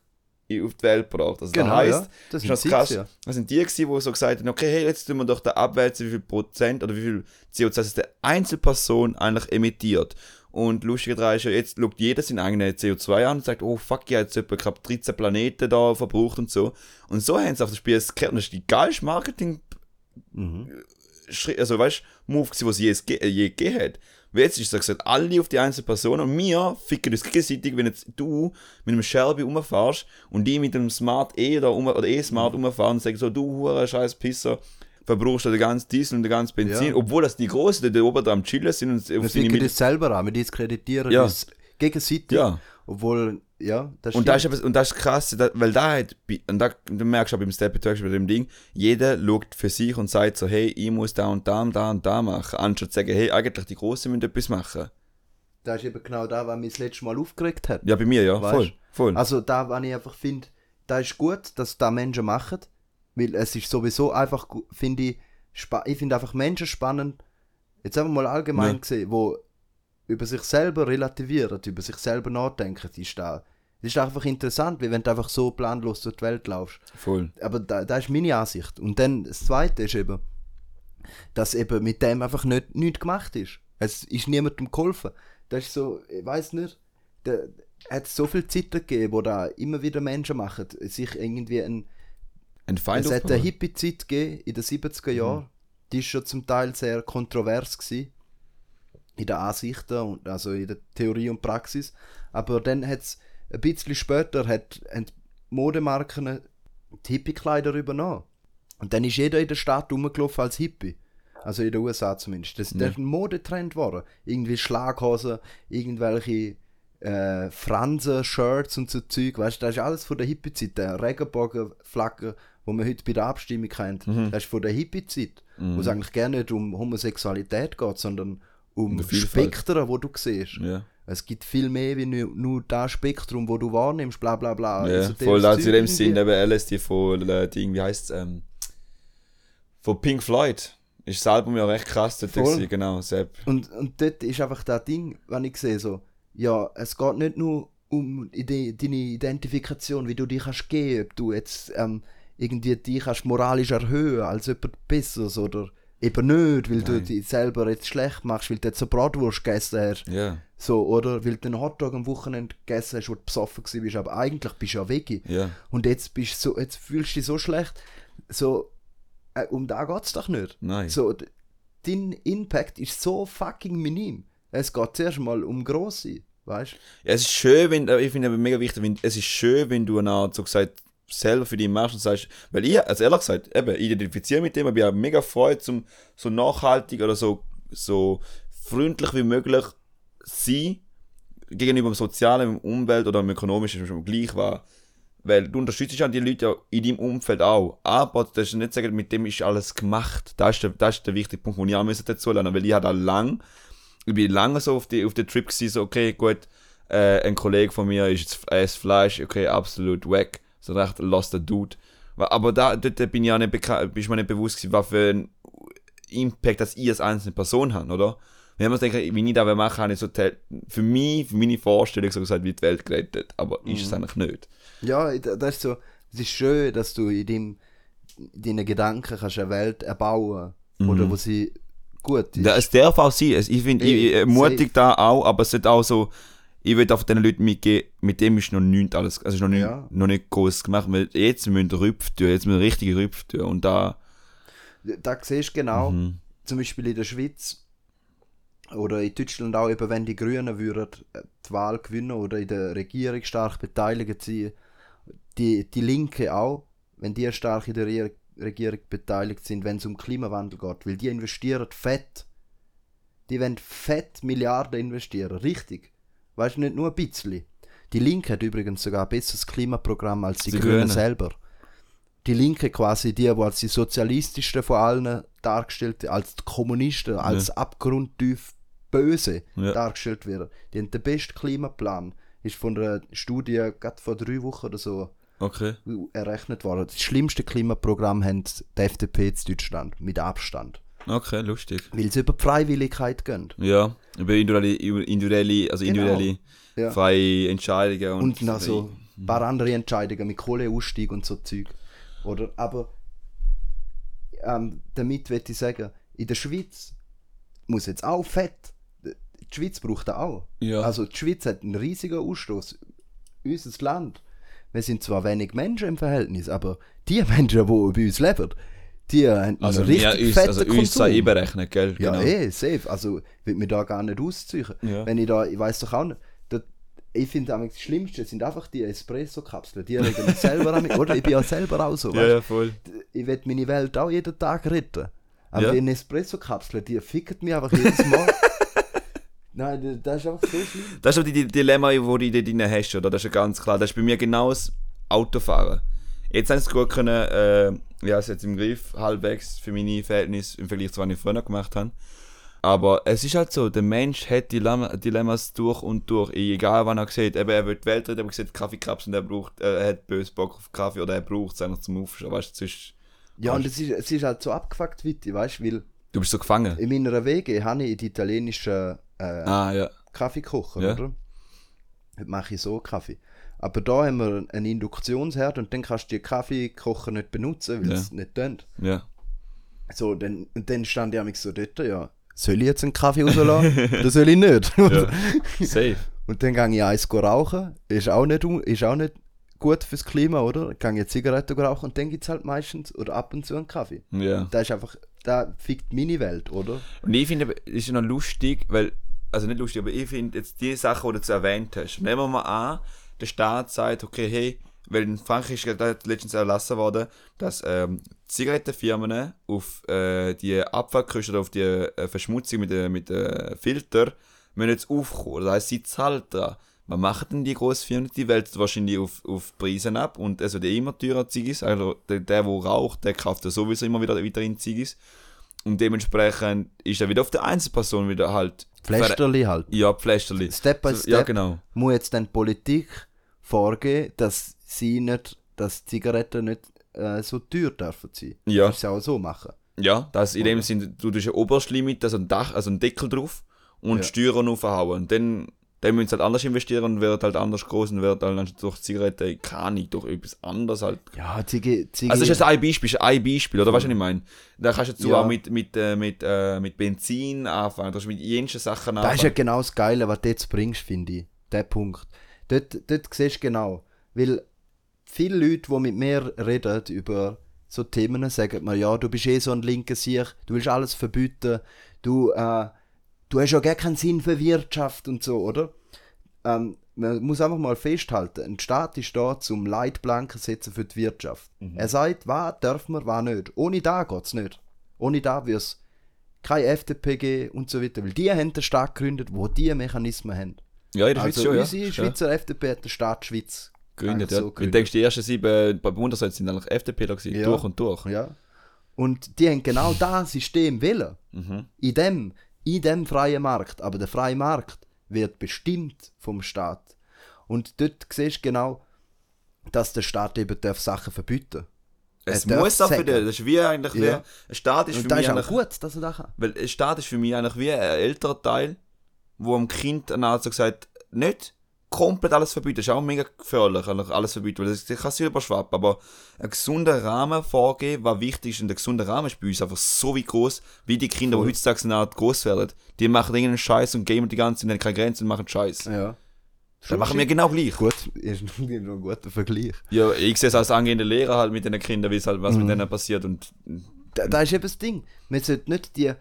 auf die Welt gebracht. Also Genau, das heisst, ja. Das das sind ist sie krass. ja. Das sind die gewesen, die so gesagt haben, okay, hey, jetzt tun wir doch da abwälzen, wie viel Prozent oder wie viel CO2 das der Einzelperson eigentlich emittiert. Und lustig daran ist ja, jetzt schaut jeder seinen eigenen CO2 an und sagt, oh fuck, ich habe jetzt etwa knapp 13 Planeten da verbraucht und so. Und so haben sie auf das Spiel gekehrt. Und das ist die geilste Marketing Mhm. Schritt, also weißt Move gewesen, was es je, ge- je gegeben hat. Jetzt ist es gesagt, alle auf die einzelne Person und wir ficken uns gegenseitig, wenn jetzt du mit einem Shelby rumfährst und die mit einem Smart E oder, um, oder E-Smart rumfahren und sagen so, du hure scheiß Pisser, verbrauchst du den ganzen Diesel und den ganzen Benzin, Ja. obwohl das die Großen, die da oben da am Chillen sind und Wir ficken das selber an, wir diskreditieren Ja. uns gegenseitig. Ja. Obwohl, ja, das Und das, ist und das ist krass, da, weil da hat, und da, du merkst auch beim Step Talk bei dem Ding, jeder schaut für sich und sagt so, hey, ich muss da und da und da und da machen, anstatt zu sagen, hey, eigentlich die Großen müssen etwas machen. Das ist eben genau da, was mich das letzte Mal aufgeregt hat. Ja, bei mir, ja, Weißt? voll, voll. Also da, was ich einfach finde, da ist gut, dass da Menschen machen, weil es ist sowieso einfach, gu- finde ich, spa ich finde einfach Menschen spannend, jetzt einfach mal allgemein Ja. gesehen, wo über sich selber relativieren, über sich selber nachdenken, ist da, das ist einfach interessant, wie wenn du einfach so planlos durch die Welt laufst. voll. Aber da, da ist meine Ansicht. Und dann das Zweite ist eben, dass eben mit dem einfach nicht, nichts gemacht ist. Es ist niemandem geholfen. Das ist so, ich weiß nicht, da hat so viele Zeiten gegeben, wo da immer wieder Menschen machen, sich irgendwie ein, Ein Feind es hat eine. Hippie-Zeit gegeben in den 70er Jahren. Die ist schon zum Teil sehr kontrovers gewesen. In den Ansichten und also in der Theorie und Praxis. Aber dann hat es ein bisschen später hat, haben Modemarken die Hippie-Kleider übernommen. Und dann ist jeder in der Stadt rumgelaufen als Hippie. Also in den USA zumindest. Das, das ist ein Modetrend geworden. Irgendwie Schlaghosen, irgendwelche äh, Fransen, Shirts und so Zeug. Weißt du, das ist alles von der Hippie-Zeit. Der Regenbogenflagge, wo man heute bei der Abstimmung kennt, Mhm. das ist von der Hippie-Zeit. Wo es eigentlich gar nicht um Homosexualität geht, sondern um. Spektren, wo du siehst. Ja, Es gibt viel mehr wie nur, nur das Spektrum, wo du wahrnimmst, bla bla bla. ja Also voll, da in dem Sinn, eben LSD von, äh, Ding, wie heißt es, ähm, von Pink Floyd. Ist das Album ja recht krass, dort Voll. gewesen, genau, Sepp. Und, und dort ist einfach das Ding, wenn ich sehe, so, ja, es geht nicht nur um ide deine Identifikation, wie du dich kannst geben, ob du jetzt ähm, irgendwie dich kannst moralisch erhöhen als jemand Besseres oder eben nicht, weil du Nein. dich selber jetzt schlecht machst, weil du jetzt eine Bratwurst gegessen hast. Ja, So, oder weil du einen Hotdog am Wochenende gegessen hast, wo du besoffen bist, aber eigentlich bist du ja Veggie. ja, Und jetzt bist du so, jetzt fühlst du dich so schlecht. So, äh, um da geht's doch nicht. nein. So, dein Impact ist so fucking minim. Es geht zuerst mal um grosse, weißt Ja, es ist schön, wenn, äh, ich finde aber mega wichtig, wenn, es ist schön, wenn du eine Art, so gesagt, selber für dich machst und sagst, weil ich, also ehrlich gesagt, eben, ich identifiziere mit dem, aber ich habe mega Freude, zum so nachhaltig oder so, so freundlich wie möglich sein, gegenüber dem sozialen, dem Umwelt oder dem ökonomischen, schon gleich war. Weil du unterstützt ja die Leute ja in deinem Umfeld auch. Aber das ist nicht sagen, mit dem ist alles gemacht. Das ist der, das ist der wichtige Punkt, den ich auch müssen dazu lernen Weil ich habe da lang, ich bin lange so auf, die, auf den Trip gewesen, so, okay, gut, äh, ein Kollege von mir ist jetzt Fleisch, okay, absolut weg. So recht lost der Dude. Aber da, dort bin ich auch nicht, bin mir nicht bewusst gewesen, was für ein Impact das ich als einzelne Person habe, oder? Wenn man denkt, wie ich das machen habe ich so für mich, für meine Vorstellung so gesagt, wie die Welt gerettet. Aber ist es eigentlich nicht. Ja, das ist so, es ist schön, dass du in deinem, in deinen Gedanken kannst eine Welt erbauen oder wo sie gut ist. Ja, es darf auch sein. Ich finde, ich, ich ermutige da auch, aber es sollte auch so, ich will auch den Leuten mitgeben, mit dem ist noch nichts alles, also ist noch nicht, Ja. noch nicht groß gemacht. weil Jetzt müssen wir Rüpf tun, jetzt müssen wir richtige Rüpf tun. Und da, da siehst du genau, Mhm. zum Beispiel in der Schweiz oder in Deutschland auch, eben wenn die Grünen würden äh, die Wahl gewinnen oder in der Regierung stark beteiligt sein, die, die Linke auch, wenn die stark in der Re Regierung beteiligt sind, wenn es um Klimawandel geht, weil die investieren fett. Die wollen fett Milliarden investieren, richtig. Weißt du, nicht nur ein bisschen. Die Linke hat übrigens sogar ein besseres Klimaprogramm als die, Die Grünen, Grünen. selber. Die Linke quasi, die, die als die sozialistischsten von allen dargestellt, als die Kommunisten, als abgrundtief böse Ja. dargestellt werden. Die haben den besten Klimaplan. Ist von einer Studie gerade vor drei Wochen oder so okay. errechnet worden. Das schlimmste Klimaprogramm haben die FDP in Deutschland, mit Abstand. Okay, lustig. Weil sie über die Freiwilligkeit gehen. Ja, über individuelle, individuelle also Genau. individuelle Ja. freie Entscheidungen. Und, Und noch so ein paar andere Entscheidungen mit Kohleausstieg und so Zeug. Oder? Aber ähm, damit will ich sagen, in der Schweiz muss jetzt auch fett. Die Schweiz braucht das auch. Ja. Also die Schweiz hat einen riesigen Ausstoß. Unser Land. Wir sind zwar wenig Menschen im Verhältnis, aber die Menschen, die bei uns leben, die haben Also, einen richtig uns, fetten also uns Konsum. zwei einberechnen, gell? Ja, genau. eh, safe. Also, ich will mir da gar nicht ausziehen. Ja. Wenn ich da, ich weiß doch auch nicht, da, ich finde das Schlimmste sind einfach die Espresso-Kapseln. Die regen mich selber an mich, oder? Ich bin ja selber auch so, ja, weißt? ja, voll. Ich will meine Welt auch jeden Tag retten. Aber Ja. die Espresso-Kapseln, die ficken mich einfach jedes Mal. Nein, das ist einfach so schlimm. Das ist auch die, die Dilemma, wo du dort drin hast, oder? Das ist ja ganz klar. Das ist bei mir genau das Autofahren. Jetzt haben sie es gut können, äh, ja, es jetzt im Griff, halbwegs für meine Verhältnisse im Vergleich zu was ich früher gemacht habe. Aber es ist halt so, der Mensch hat Dilemma, Dilemmas durch und durch, egal wann er sieht. Eben, er will die Welt retten, aber sieht Kaffeekapseln, er braucht, äh, er hat böse Bock auf Kaffee oder er braucht es einfach zum Aufstehen, weißt du, Ja, und es ist, es ist halt so abgefuckt, Witti, weißt du, weil du bist so gefangen. in meiner Wege habe ich die italienischen äh, Ah, ja. Kaffeekocher, Ja. oder? Heute mache ich so Kaffee. Aber da haben wir einen Induktionsherd und dann kannst du die Kaffeekocher nicht benutzen, weil Ja. es nicht tönt. Ja. So, dann, und dann stand ich so dort, ja, soll ich jetzt einen Kaffee rauslassen oder soll ich nicht? ja. Safe. Und dann gehe ich eins rauchen, ist auch nicht, ist auch nicht gut fürs Klima, oder? Gehe ich Zigaretten rauchen und dann gibt es halt meistens oder ab und zu einen Kaffee. Ja. Das ist einfach, da fickt meine Welt, oder? Und ich finde, es ist ja noch lustig, weil, also nicht lustig, aber ich finde jetzt die Sachen, die du erwähnt hast, nehmen wir mal an, der Staat sagt, okay, hey, weil in Frankreich ist letztens erlassen worden, dass ähm, Zigarettenfirmen auf äh, die Abfallkosten oder auf die äh, Verschmutzung mit den mit den Filtern müssen jetzt aufkommen. Das heisst, sie zahlen dran. Was machen denn die Grossfirmen? Die wälzen wahrscheinlich auf, auf Preisen ab und also die immer teurer Ziggis, also der, der, der raucht, der kauft ja sowieso immer wieder weiterhin Ziggis. Und dementsprechend ist er wieder auf der Einzelperson wieder halt. Pflästerli halt. Ja, Pflästerli. Step by step Ja, genau. muss jetzt dann die Politik vorgehen, dass sie nicht, dass Zigaretten nicht äh, so teuer dürfen sein. Ja. Du ja auch so machen. Ja, das in dem Sinne, du tust ein Oberstlimit, also ein Dach, also ein Deckel drauf und Ja. Steuern aufhauen. Und dann, dann müssen sie halt anders investieren und wird halt anders groß und wird halt durch Zigaretten, keine durch etwas anderes halt. Ja, Ziggy, Ziggy, Also das ist jetzt ein Beispiel, ist ein Beispiel, oder weißt du, was ich meine? Da kannst du jetzt Ja. auch mit, mit, äh, mit, äh, mit Benzin anfangen, du kannst mit jensten Sachen das ist ja anfangen. genau das Geile, was du jetzt bringst, finde ich. Der Punkt. Dort, dort siehst du genau. Weil viele Leute, die mit mir reden über so Themen, sagen mir, ja, du bist eh so ein linker Sieg, du willst alles verbieten, du, äh, du hast ja gar keinen Sinn für Wirtschaft und so, oder? Ähm, man muss einfach mal festhalten, ein Staat ist da zum Leitplanken setzen für die Wirtschaft. Er sagt, was darf man, was nicht. Ohne da geht es nicht. Ohne da wird es keine FDP geben und so weiter. Weil die haben den Staat gegründet, wo die Mechanismen haben. Ja, in der Schweiz Also schon, ja. unsere Ja. Schweizer FDP hat den Staat Schweiz Gegründet, ja. so ich gegründet. denke, die ersten sieben bei Bundesrat sind eigentlich FDPler gewesen, Ja. durch und durch. Ja. Und die haben genau das System wollen. Mhm. In dem, in dem freien Markt. Aber der freie Markt wird bestimmt vom Staat. Und dort siehst du genau, dass der Staat eben darf Sachen verbieten Es Er muss auch für sagen. den, das ist wie eigentlich, wie, Ja. ein Staat ist für Und das mich ist eigentlich, gut, dass er das kann. weil ein Staat ist für mich eigentlich wie ein älterer Teil, wo am Kind dann also gesagt, nicht komplett alles verbieten, das ist auch mega gefährlich, alles verbieten, weil das, das kann sich überschwappen, aber einen gesunden Rahmen vorgeben, was wichtig ist, und der gesunde Rahmen ist bei uns einfach so wie groß, wie die Kinder, die heutzutage eine Art groß werden, die machen irgendeinen Scheiß und gamen die ganze Zeit, haben keine Grenzen und machen Scheiß. Ja. Das machen wir genau gleich. Gut, ist noch ein guter Vergleich. Ja, ich sehe es als angehende Lehrer halt mit den Kindern, wie es halt was Mhm. mit denen passiert und Da, da ist eben das Ding. Man sollte nicht die,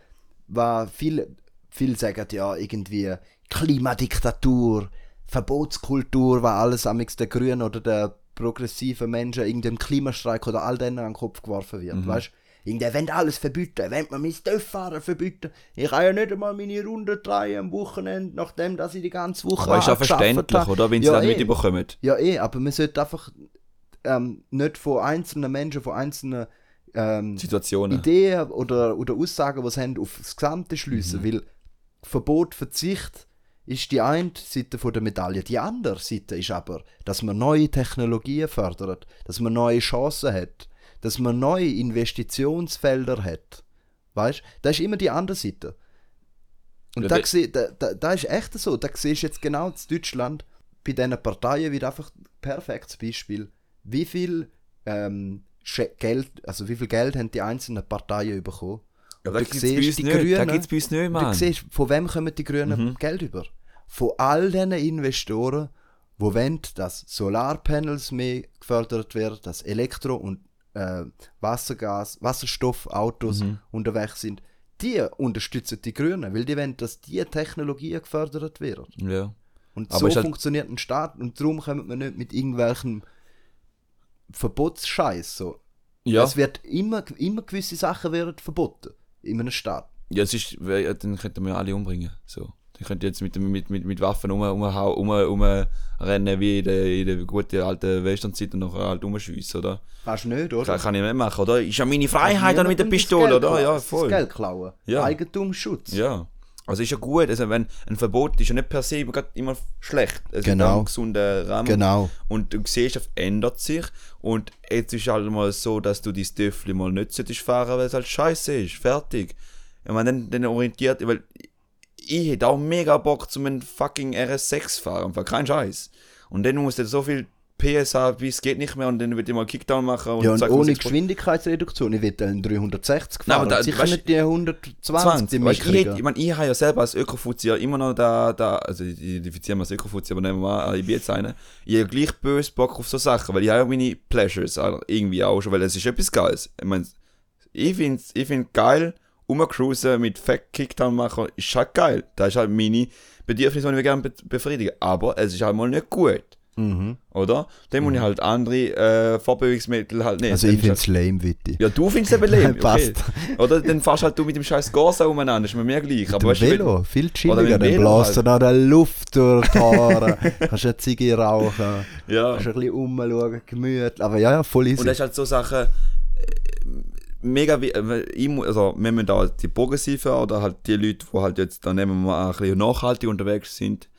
was viele, viele sagen, ja, irgendwie Klimadiktatur, Verbotskultur, was alles amix der Grünen oder der progressiven Menschen irgendeinem Klimastreik oder all denen an den Kopf geworfen wird. Mhm. Weißt Irgendwie wollen alles verbieten, wollen wir mein Töfffahren verbieten. Ich kann ja nicht einmal meine Runde drehen am Wochenende, nachdem dass ich die ganze Woche aber ist auch gearbeitet verständlich, habe. oder? Wenn sie Ja, das eh. mitbekommen. Ja, eh, aber man sollte einfach ähm, nicht von einzelnen Menschen, von einzelnen ähm, Situationen. Ideen oder, oder Aussagen, die sie haben, auf das Gesamte schliessen. Weil Verbot, Verzicht ist die eine Seite von der Medaille. Die andere Seite ist aber, dass man neue Technologien fördert, dass man neue Chancen hat, dass man neue Investitionsfelder hat. Weißt Das ist immer die andere Seite. Und Ja, da, da, da, da ist echt so. Da siehst du jetzt genau in Deutschland bei diesen Parteien wieder einfach ein perfektes Beispiel. Wie viel ähm, Geld, also wie viel Geld haben die einzelnen Parteien bekommen? Ja, da du es siehst bei uns die nicht. Da Grünen- gibt es bei uns nicht, Du Mann. siehst, von wem kommen die Grünen Mhm. Geld über? Von all diesen Investoren, die wollen, dass Solarpanels mehr gefördert werden, dass Elektro- und äh, Wassergas, Wasserstoffautos Mhm. unterwegs sind, die unterstützen die Grünen, weil die wollen, dass diese Technologie gefördert wird. Ja. Und Aber so halt- funktioniert ein Staat und darum kommt man nicht mit irgendwelchen Verbotsscheiß so. Ja. Es wird immer, immer gewisse Sachen werden verboten in einem Staat. Ja, es ist, wär- dann könnten wir alle umbringen. So. Dann könnt ihr jetzt mit, mit, mit, mit Waffen um, um, um, rennen wie in der, in der guten alten Westernzeit und nachher halt umschiessen, oder? Kannst du nicht, oder? Kann, kann ich nicht machen, oder? Ist ja meine Freiheit dann mit der das Pistole, oder? Ja, das voll. Geld klauen. Ja. Eigentumsschutz. Ja. Also ist ja gut, also wenn ein Verbot ist ja nicht per se immer, schlecht. Es Genau. ist gesunder Rahmen. Genau. Und du siehst, es ändert sich. Und jetzt ist halt mal so, dass du dein Döffli mal nicht solltest fahren, weil es halt scheiße ist. Fertig. Ich meine, dann, dann orientiert, weil ich hätte auch mega Bock zum einen fucking RS6 fahren, kein Scheiß. Und dann muss der so viel PS haben, bis es geht nicht mehr und dann wird ich mal Kickdown machen und Ja, und ohne Geschwindigkeitsreduktion. Ich will dann 360 Nein, aber fahren. da- und sicher nicht die 120, 20. die Weißt, ich, ich, meine, ich habe ja selber als Ökofuzzi ja immer noch da, da also ich identifiziere mich als Ökofuzzi, aber nehmen wir mal, ich bin jetzt einer. Ich habe gleich böse Bock auf so Sachen, weil ich habe ja meine Pleasures also irgendwie auch schon, weil es ist etwas Geiles. Ich meine, ich finde ich find geil, rumcruisen, mit Fat Kickdown machen, ist halt geil. Das ist halt meine Bedürfnisse, die ich gerne be befriedigen. Aber es ist halt mal nicht gut. Mhm. Oder? Dann muss ich halt andere äh, Vorbewegungsmittel halt nehmen. Also ich finde halt, es lame, Witti. Ja, du findest es eben lame. Okay. Passt. Oder dann fährst halt du mit dem scheiß Corsa umeinander, ist mir mehr gleich. Aber Dem weißt du, wenn- Velo, viel Oder chilliger. mit Dann Velo bläst halt. du noch die Luft durch die Haare. kannst eine Ziege rauchen. Ja. Kannst ein bisschen umschauen, gemütlich. Aber ja, ja, voll easy. Und das ist halt so Sachen, äh, mega äh, also wenn man da die Progressiven oder halt die Leute, die halt jetzt, dann nehmen wir mal ein bisschen nachhaltig unterwegs sind,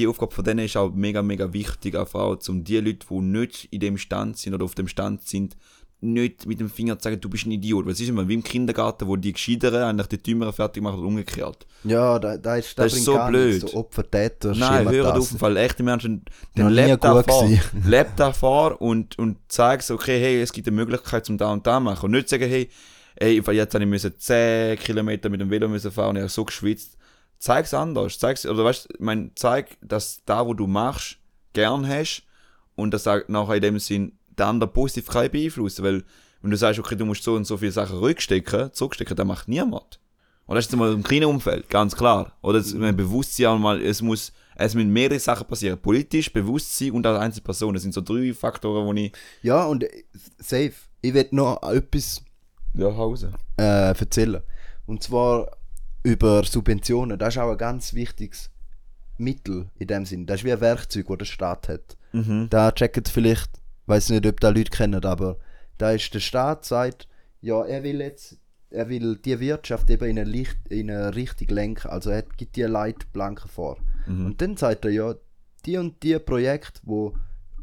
die Aufgabe von denen ist auch mega, mega wichtig, auch, um die Leute, die nicht in dem Stand sind oder auf dem Stand sind, nicht mit dem Finger zu sagen, du bist ein Idiot. Es ist immer wie im Kindergarten, wo die Gescheiteren eigentlich die Dümmeren fertig machen und umgekehrt. ja, da, da ist, Das ist so blöd. So Opfer-Täter. Nein, Schema hör das. auf, weil echte Menschen, dann lebt da gewesen. lebt da vor und, und zeig so, okay, hey, es gibt eine Möglichkeit zum da und da machen. Und nicht sagen, hey, ey, jetzt habe ich müssen 10 Kilometer mit dem Velo müssen fahren und ich habe so geschwitzt. Zeig's anders. Zeig's, oder weißt du, mein, zeig, dass da, wo du machst, gern hast und das auch nachher in dem Sinn der andere positiv kann beeinflussen. Weil, wenn du sagst, okay, du musst so und so viele Sachen rückstecken, zurückstecken, das macht niemand. Und das ist jetzt mal im kleinen Umfeld, ganz klar. Oder das, mein Bewusstsein mal, es muss, es müssen mehrere Sachen passieren. Politisch, Bewusstsein und als Einzelperson. Das sind so drei Faktoren, wo ich, Ja, und äh, safe. Ich will noch etwas ja, Hause. äh, erzählen. Und zwar über Subventionen. Das ist auch ein ganz wichtiges Mittel in dem Sinn. Das ist wie ein Werkzeug, das der Staat hat. Mhm. Da checkt vielleicht, weiß nicht, ob da Leute kennen, aber da ist der Staat sagt, ja, er will jetzt, er will die Wirtschaft eben in eine, Licht, in eine Richtung lenken. Also er gibt die Leitplanken vor. Mhm. Und dann sagt er ja, die und die Projekte, wo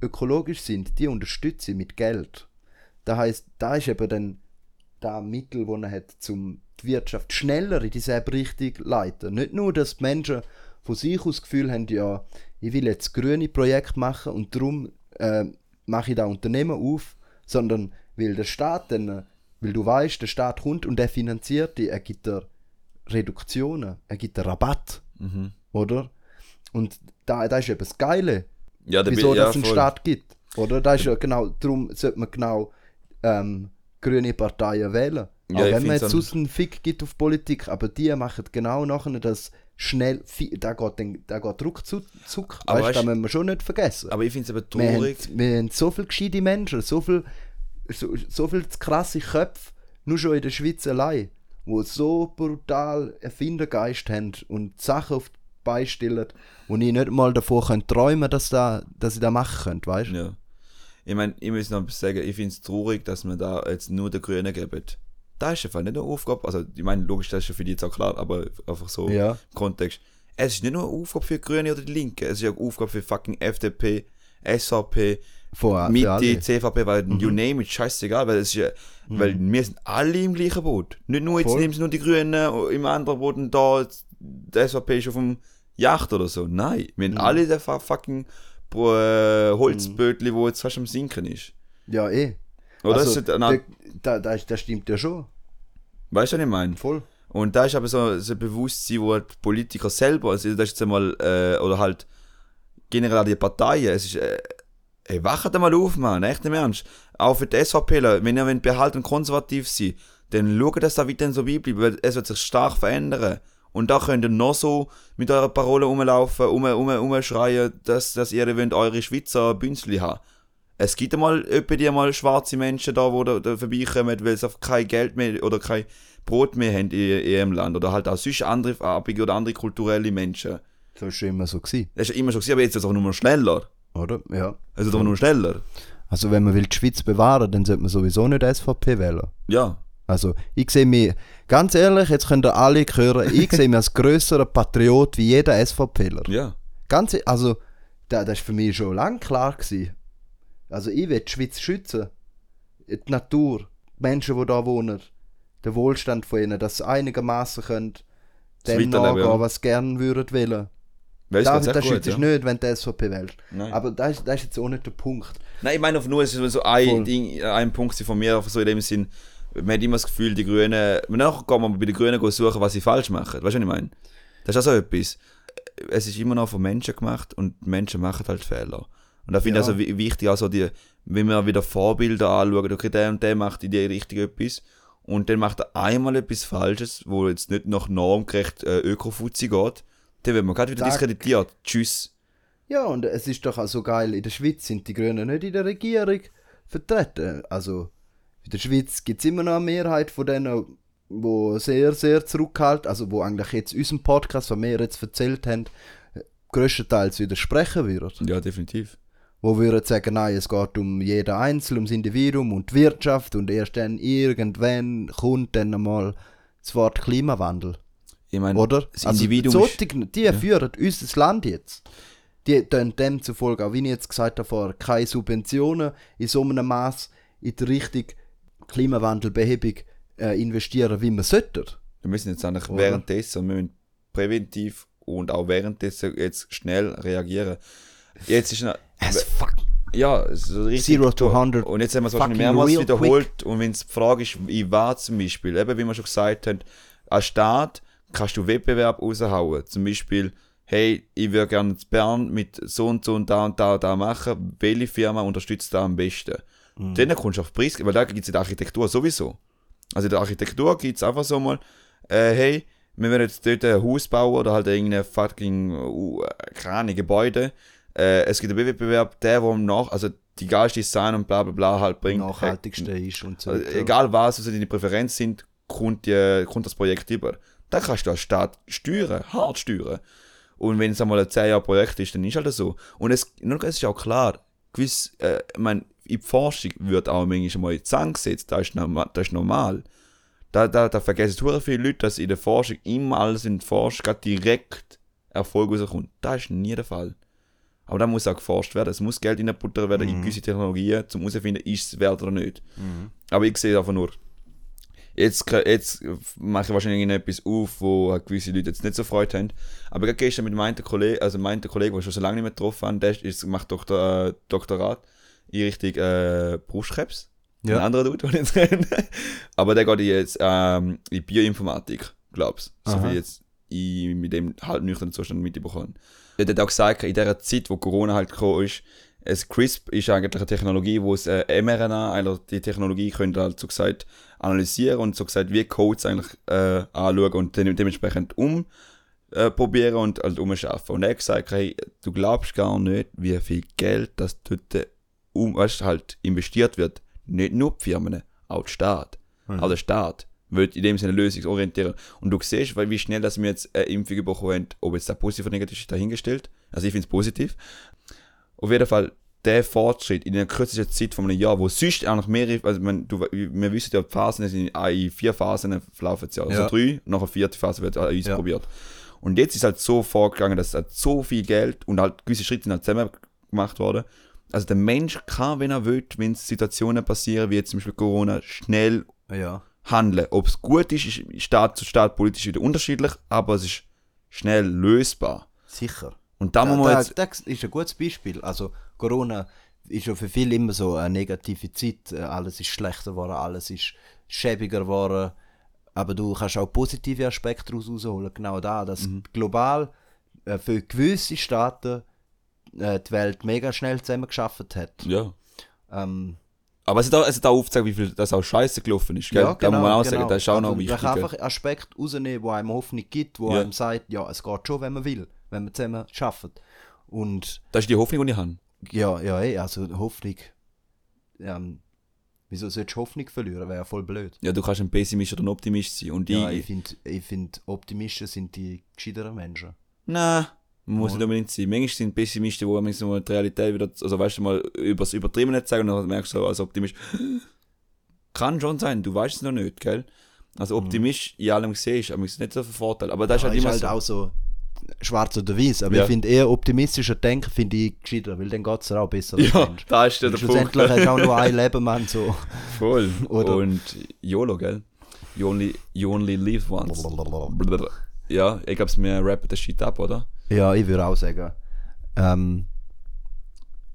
ökologisch sind, die unterstütze ich mit Geld. Das heißt, da ist eben dann das Mittel, das er hat, um die Wirtschaft schneller in dieselbe Richtung zu leiten. Nicht nur, dass die Menschen von sich aus das Gefühl haben, ja, ich will jetzt grüne Projekte machen und darum äh, mache ich da Unternehmen auf, sondern weil der Staat dann, weil du weißt, der Staat kommt und er finanziert die, er gibt dir Reduktionen, er gibt dir Rabatt, Mhm. oder? Und da, da ist eben das Geile, Ja, da wieso bin- ja, einen. Staat gibt. Oder? Da ist ja genau, darum sollte man genau ähm, grüne Parteien wählen. Ja, auch wenn man jetzt sonst einen Fick gibt auf Politik, aber die machen genau nachher das schnell, da geht, dann- da geht ruckzuck, zuck, Aber weißt, weißt- da müssen wir schon nicht vergessen. Aber ich finde es eben wir, haben, traurig. wir haben so viele gescheite Menschen, so viel, so, so viel krasse Köpfe, nur schon in der Schweiz allein, wo so brutal Erfindergeist haben und Sachen auf die Beine stellen, wo ich nicht mal davon könnte träumen dass, da, dass ich das machen könnte, weißt du? Ja. Ich meine, ich muss noch sagen, ich finde es traurig, dass man da jetzt nur den Grünen geben. Das ist einfach nicht eine Aufgabe. Also, ich meine, logisch, das ist ja für die jetzt auch klar, aber einfach so Ja. im Kontext. Es ist nicht nur eine Aufgabe für die Grüne oder die Linke, es ist ja eine Aufgabe für fucking FDP, SVP, Mitte, alle. CVP, weil you name it, scheißegal, weil es ist ja, weil wir sind alle im gleichen Boot. Nicht nur jetzt Voll. nehmen sie nur die Grünen, und im anderen Boot und da, die SVP ist auf dem Yacht oder so. Nein, wir haben alle den fu- fucking äh, Holzbötli, wo jetzt fast am Sinken ist. Ja, eh. Oder? also, das ist eine, da, da, das, das stimmt ja schon. weißt du, was ich meine? Voll. Und da ist aber so, so ein Bewusstsein, wo halt die Politiker selber, also das ist jetzt einmal, äh, oder halt generell die Parteien, es ist, äh, Ey, wacht mal auf, Mann, echt im Ernst. Auch für die SVPler, wenn ihr wollt behalten und konservativ sein dann schaut, dass das weiterhin so bleibt, weil es wird sich stark verändern. Und da könnt ihr noch so mit eurer Parole rumlaufen, um, um, umschreien, dass, dass ihr wollt eure Schweizer Bünzli haben. Es gibt einmal etwa die mal schwarze Menschen da, die da, da vorbeikommen, weil sie kein Geld mehr oder kein Brot mehr haben in, ihrem Land. Oder halt auch sonst andere farbige oder andere kulturelle Menschen. Das war schon immer so. Gewesen, Das ist ja immer schon gewesen, aber jetzt ist es auch nur noch schneller. oder? Ja. Also doch nur schneller. Also wenn man will die Schweiz bewahren, dann sollte man sowieso nicht SVP wählen. Ja. Also ich sehe mich, ganz ehrlich, jetzt könnt ihr alle hören, ich sehe mich als grösserer Patriot wie jeder SVPler. Ja. Ganz, e- also, da, das war für mich schon lange klar. Gewesen. Also ich will die Schweiz schützen. Die Natur, die Menschen, die da wohnen, der Wohlstand von ihnen, dass sie einigermaßen können Das dem nachgehen, ja. was sie gerne würden wollen. Weißt Das, du, das schützt ja. nicht, wenn du SVP wählst. Nein. Aber das, ist- das ist jetzt auch nicht der Punkt. Nein, ich meine nur, es ist so ein. Ding, ein Punkt von mir, so in dem Sinn, man hat immer das Gefühl, die Grünen, nachher kann man bei den Grünen suchen, was sie falsch machen. Weißt du, was ich meine? Das ist auch so etwas. Es ist immer noch von Menschen gemacht und Menschen machen halt Fehler. Und da finde ich Ja. also wi- wichtig, also die, wenn wir wieder Vorbilder anschauen, okay, der und der macht in die Richtung etwas und dann macht er einmal etwas Falsches, wo jetzt nicht nach normgerecht äh, Öko-Fuzzi geht, dann wird man gerade wieder Sag- diskreditiert. Tschüss. Ja, und es ist doch auch so geil, in der Schweiz sind die Grünen nicht in der Regierung vertreten. Also, in der Schweiz gibt es immer noch eine Mehrheit von denen, wo sehr, sehr zurückhalten, also wo eigentlich jetzt unserem Podcast, was wir jetzt erzählt haben, grösstenteils widersprechen würden. Ja, definitiv. Wo würden sagen, nein, es geht um jeden Einzel, ums Individuum und die Wirtschaft und erst dann irgendwann kommt dann einmal das Wort Klimawandel. Ich meine, Oder? das Also, Individuum ist- solche, die führen unser Land jetzt. Die tun demzufolge, auch wie ich jetzt gesagt habe, vorher, keine Subventionen in so einem Maß in die Richtung Klimawandelbehebung äh, investieren, wie man sollte. Wir müssen jetzt eigentlich Oder? währenddessen, wir müssen präventiv und auch währenddessen jetzt schnell reagieren. Jetzt ist eine, fuck. ja, so richtig. Zero to 100 Und jetzt haben wir es wahrscheinlich mehrmals wiederholt. Und wenn es die Frage ist, wie war zum Beispiel, eben wie wir schon gesagt haben, als Staat kannst du Wettbewerb raushauen. Zum Beispiel, hey, ich würde gerne in Bern mit so und so und da und da und da machen. Welche Firma unterstützt da am besten? Dann kommst du auf Preis, weil da gibt es in der Architektur sowieso. Also in der Architektur gibt es einfach so mal, äh, hey, wir werden jetzt dort ein Haus bauen oder halt irgendein fucking, uh, keine Ahnung, Gebäude. Äh, es gibt einen Wettbewerb, der, wo nach, also die geilste Design und bla bla bla halt bringt. Nachhaltigste ist und so. Also, egal was, also deine Präferenz sind, kommt, die, kommt das Projekt über. Da kannst du als Staat steuern, hart steuern. Und wenn es einmal ein 10 Jahre Projekt ist, dann ist halt so. Und es, nur, es ist auch klar, gewiss, äh, ich mein, in der Forschung wird auch manchmal mal in die Zange gesetzt, das ist, norma das ist normal. Da, da, da vergessen sehr viele Leute, dass in der Forschung immer alles in der Forschung direkt Erfolg rauskommt. Das ist nie der Fall. Aber da muss auch geforscht werden. Es muss Geld reingebuttert werden in gewisse Technologien, um herauszufinden, ist es wert oder nicht. Aber ich sehe einfach nur, jetzt, jetzt mache ich wahrscheinlich irgendetwas auf, wo halt gewisse Leute jetzt nicht so Freude haben. Aber gerade gestern mit meinem Kollegen, also meinem Kollegen, den ich schon so lange nicht mehr getroffen habe, der ist, macht Doktor, äh, Doktorat in Richtung äh, Brustkrebs. Ja. Ein anderer Dude, den ich jetzt. Aber der geht jetzt ähm, in Bioinformatik, glaubst du. So Aha. wie jetzt ich mit dem halb nüchternen Zustand mitbekommen. Er hat auch gesagt, in der Zeit, wo Corona halt gekommen ist, es CRISP ist eigentlich eine Technologie, wo es äh, mRNA, also die Technologie könnte halt so gesagt analysieren und so gesagt wie Codes eigentlich äh, anschauen und dann dementsprechend um äh, probieren und halt umschaffen. Und er hat gesagt, hey, du glaubst gar nicht, wie viel Geld das dort um, weißt, halt investiert wird. Nicht nur die Firmen, auch der Staat. Auch der Staat wird in dem Sinne lösungsorientieren. Und du siehst, weil wie schnell dass wir jetzt eine Impfung bekommen haben, ob jetzt das positiv oder negativ ist, dahingestellt. Also ich finde es positiv. Auf jeden Fall, der Fortschritt in der kürzesten Zeit von einem Jahr, wo sonst eigentlich mehrere, also man, du, wir wissen ja, die Phasen sind in vier Phasen verlaufen Jahr. Also Ja. drei, nach der vierten Phase wird alles Ja. probiert. Und jetzt ist halt so vorgegangen, dass halt so viel Geld und halt gewisse Schritte sind halt zusammen gemacht worden. Also der Mensch kann, wenn er will, wenn Situationen passieren, wie jetzt zum Beispiel Corona, schnell Ja. handeln. Ob es gut ist, ist Staat zu Staat politisch wieder unterschiedlich, aber es ist schnell lösbar. Sicher. Und da muss man da, jetzt, das ist ein gutes Beispiel. Also Corona ist ja für viele immer so eine negative Zeit. Äh, Alles ist schlechter geworden, alles ist schäbiger geworden. Aber du kannst auch positive Aspekte daraus rausholen. Genau da, dass Mhm. global äh, für gewisse Staaten äh, die Welt mega schnell zusammen geschafft hat. Ja. Ähm, Aber es hat auch, es hat auch aufgezeigt, wie viel das auch scheiße gelaufen ist. Gell? da muss man auch sagen, das ist auch noch Also, wichtig. Man kann einfach Aspekt rausnehmen, wo einem Hoffnung gibt, wo Ja. einem sagt, ja, es geht schon, wenn man will, wenn man zusammen schafft. Und Das ist die Hoffnung, die ich habe. ja, ja, eh, also Hoffnung. Ähm, wieso sollst du Hoffnung verlieren? Wäre ja voll blöd. Ja, du kannst ein Pessimist oder ein Optimist sein. Und Ja, ich, ich finde, ich find, Optimisten sind die gescheiteren Menschen. Nein, man muss Mal. nicht unbedingt sein. Manchmal sind Pessimisten, die manchmal die Realität wieder, also weißt du mal, übers Übertriebene sagen und dann merkst du so als Optimist, kann schon sein, du weißt es noch nicht, gell? Also Optimist in allem gesehen ist, aber es ist nicht so ein Vorteil. Aber das ist Ja, halt ist immer halt so. auch so schwarz oder weiß. Aber Ja. ich finde eher optimistischer Denken finde ich gescheiter, weil dann geht es auch besser. Ja, da ist ja der Punkt. Schlussendlich hast du auch nur ein Leben, Mann. So. Voll. Oder- Und YOLO, gell? You only, you only live once. Ja, ich glaube, wir rappen den Shit ab, oder? Ja, ich würde auch sagen. Ähm,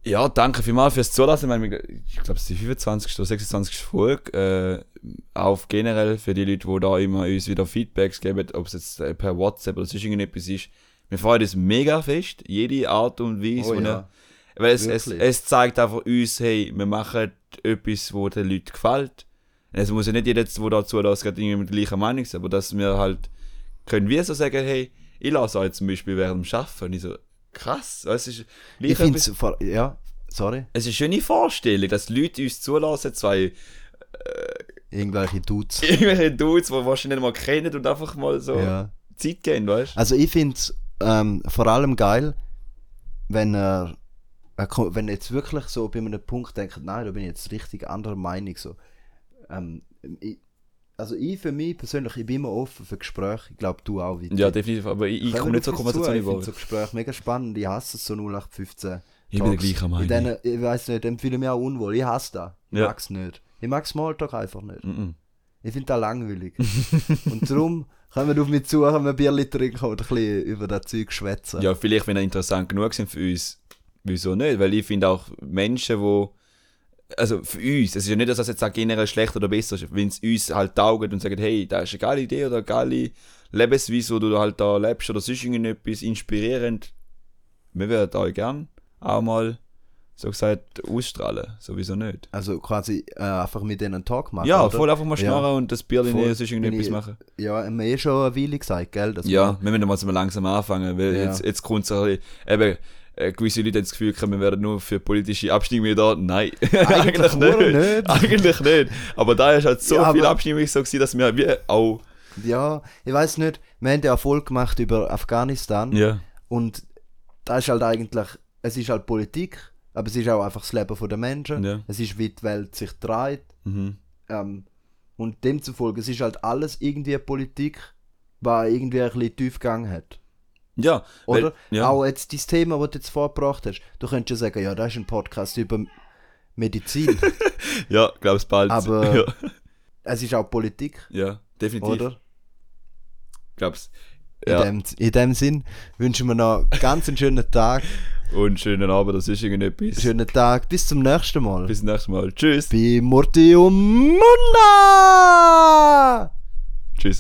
Ja, danke vielmals fürs Zulassen. Ich, meine, ich glaube, es ist die 25. oder 26. Folge. Äh, auch generell für die Leute, die da immer uns wieder Feedbacks geben, ob es jetzt äh, per WhatsApp oder sonst irgendetwas ist. Wir freuen uns mega fest, jede Art und Weise. Oh ja. weil es, es, es zeigt einfach uns, hey, wir machen etwas, wo den Leuten gefällt. Es muss ja nicht jeder, der da zulässt, gerade irgendwie mit der gleichen Meinung sein, aber dass wir halt, können wir so sagen, hey, ich lasse euch zum Beispiel während dem Arbeiten. Und ich so, krass, es ist ich finde es. Ja, sorry. es ist eine schöne Vorstellung, dass Leute uns zulassen, zwei Irgendwelche Dudes. irgendwelche Dudes, die wahrscheinlich nicht mal kennen und einfach mal so ja. Zeit gehen, weißt du? Also ich finde es ähm, vor allem geil, wenn er, ko- wenn jetzt wirklich so bei einem Punkt denkt, nein, da bin ich jetzt richtig anderer Meinung. So. Ähm, ich, also ich für mich persönlich, ich bin immer offen für Gespräche. Ich glaube, du auch. Ja, definitiv, aber ich, ich komme nicht so auf uns zu. Konversation Ich finde über. so Gespräche mega spannend. Ich hasse es so 0815. Ich bin der Talks. gleichen Meinung. In denen, ich weiß nicht, dem fühle ich mich auch unwohl. Ich hasse das. Ich Ja. mag's nicht. Ich mag Smalltalk einfach nicht. Mhm. Ich finde das langweilig. und darum kommen wir auf mich zu, können wir ein Bierchen trinken und ein bisschen über das Zeug schwätzen. Ja, vielleicht, wenn er interessant genug sind für uns, wieso nicht? Weil ich finde auch Menschen, wo also für uns, es ist ja nicht, dass das jetzt generell schlecht oder besser ist, wenn es uns halt taugt und sagt, hey, das ist eine geile Idee oder eine geile Lebensweise, wo du halt da lebst oder sonst irgendetwas inspirierend, wir würden euch gern auch mal, so gesagt, ausstrahlen, sowieso nicht. Also quasi äh, einfach mit denen einen Talk machen. Ja, oder? voll einfach mal Ja. schnarren und das Bier in Voll. sonst irgendetwas ich- machen. Ja, haben wir eh schon eine Weile gesagt, gell? Ja, wir müssen mal langsam anfangen, weil Ja. jetzt, jetzt kommt bisschen, eben, äh, gewisse Leute haben das Gefühl, wir werden nur für politische Abstimmungen da. Nein, eigentlich, nicht. nicht. Eigentlich nicht. Aber da ist halt so Ja, viel Abstimmung so gewesen, dass wir wie auch, ja, ich weiß nicht, wir haben ja Erfolg gemacht über Afghanistan ja, und da ist halt eigentlich, es ist halt Politik, aber es ist auch einfach das Leben der Menschen. Ja. Es ist, wie die Welt sich dreht. mhm. Ähm, und demzufolge, es ist halt alles irgendwie Politik, was irgendwie ein bisschen Tiefgang hat. Ja, Oder? Weil, ja, Auch jetzt das Thema, das du jetzt vorgebracht hast. Du könntest ja sagen, ja, das ist ein Podcast über Medizin. ja, glaub's bald. Aber- ja, es ist auch Politik, ja, definitiv. oder? Glaub's. In, Ja, dem, in dem Sinn wünschen wir noch ganz einen schönen Tag. und schönen Abend, das ist irgendetwas. Schönen Tag. Bis zum nächsten Mal. Bis zum nächsten Mal. Tschüss. Bei Mortium Munda!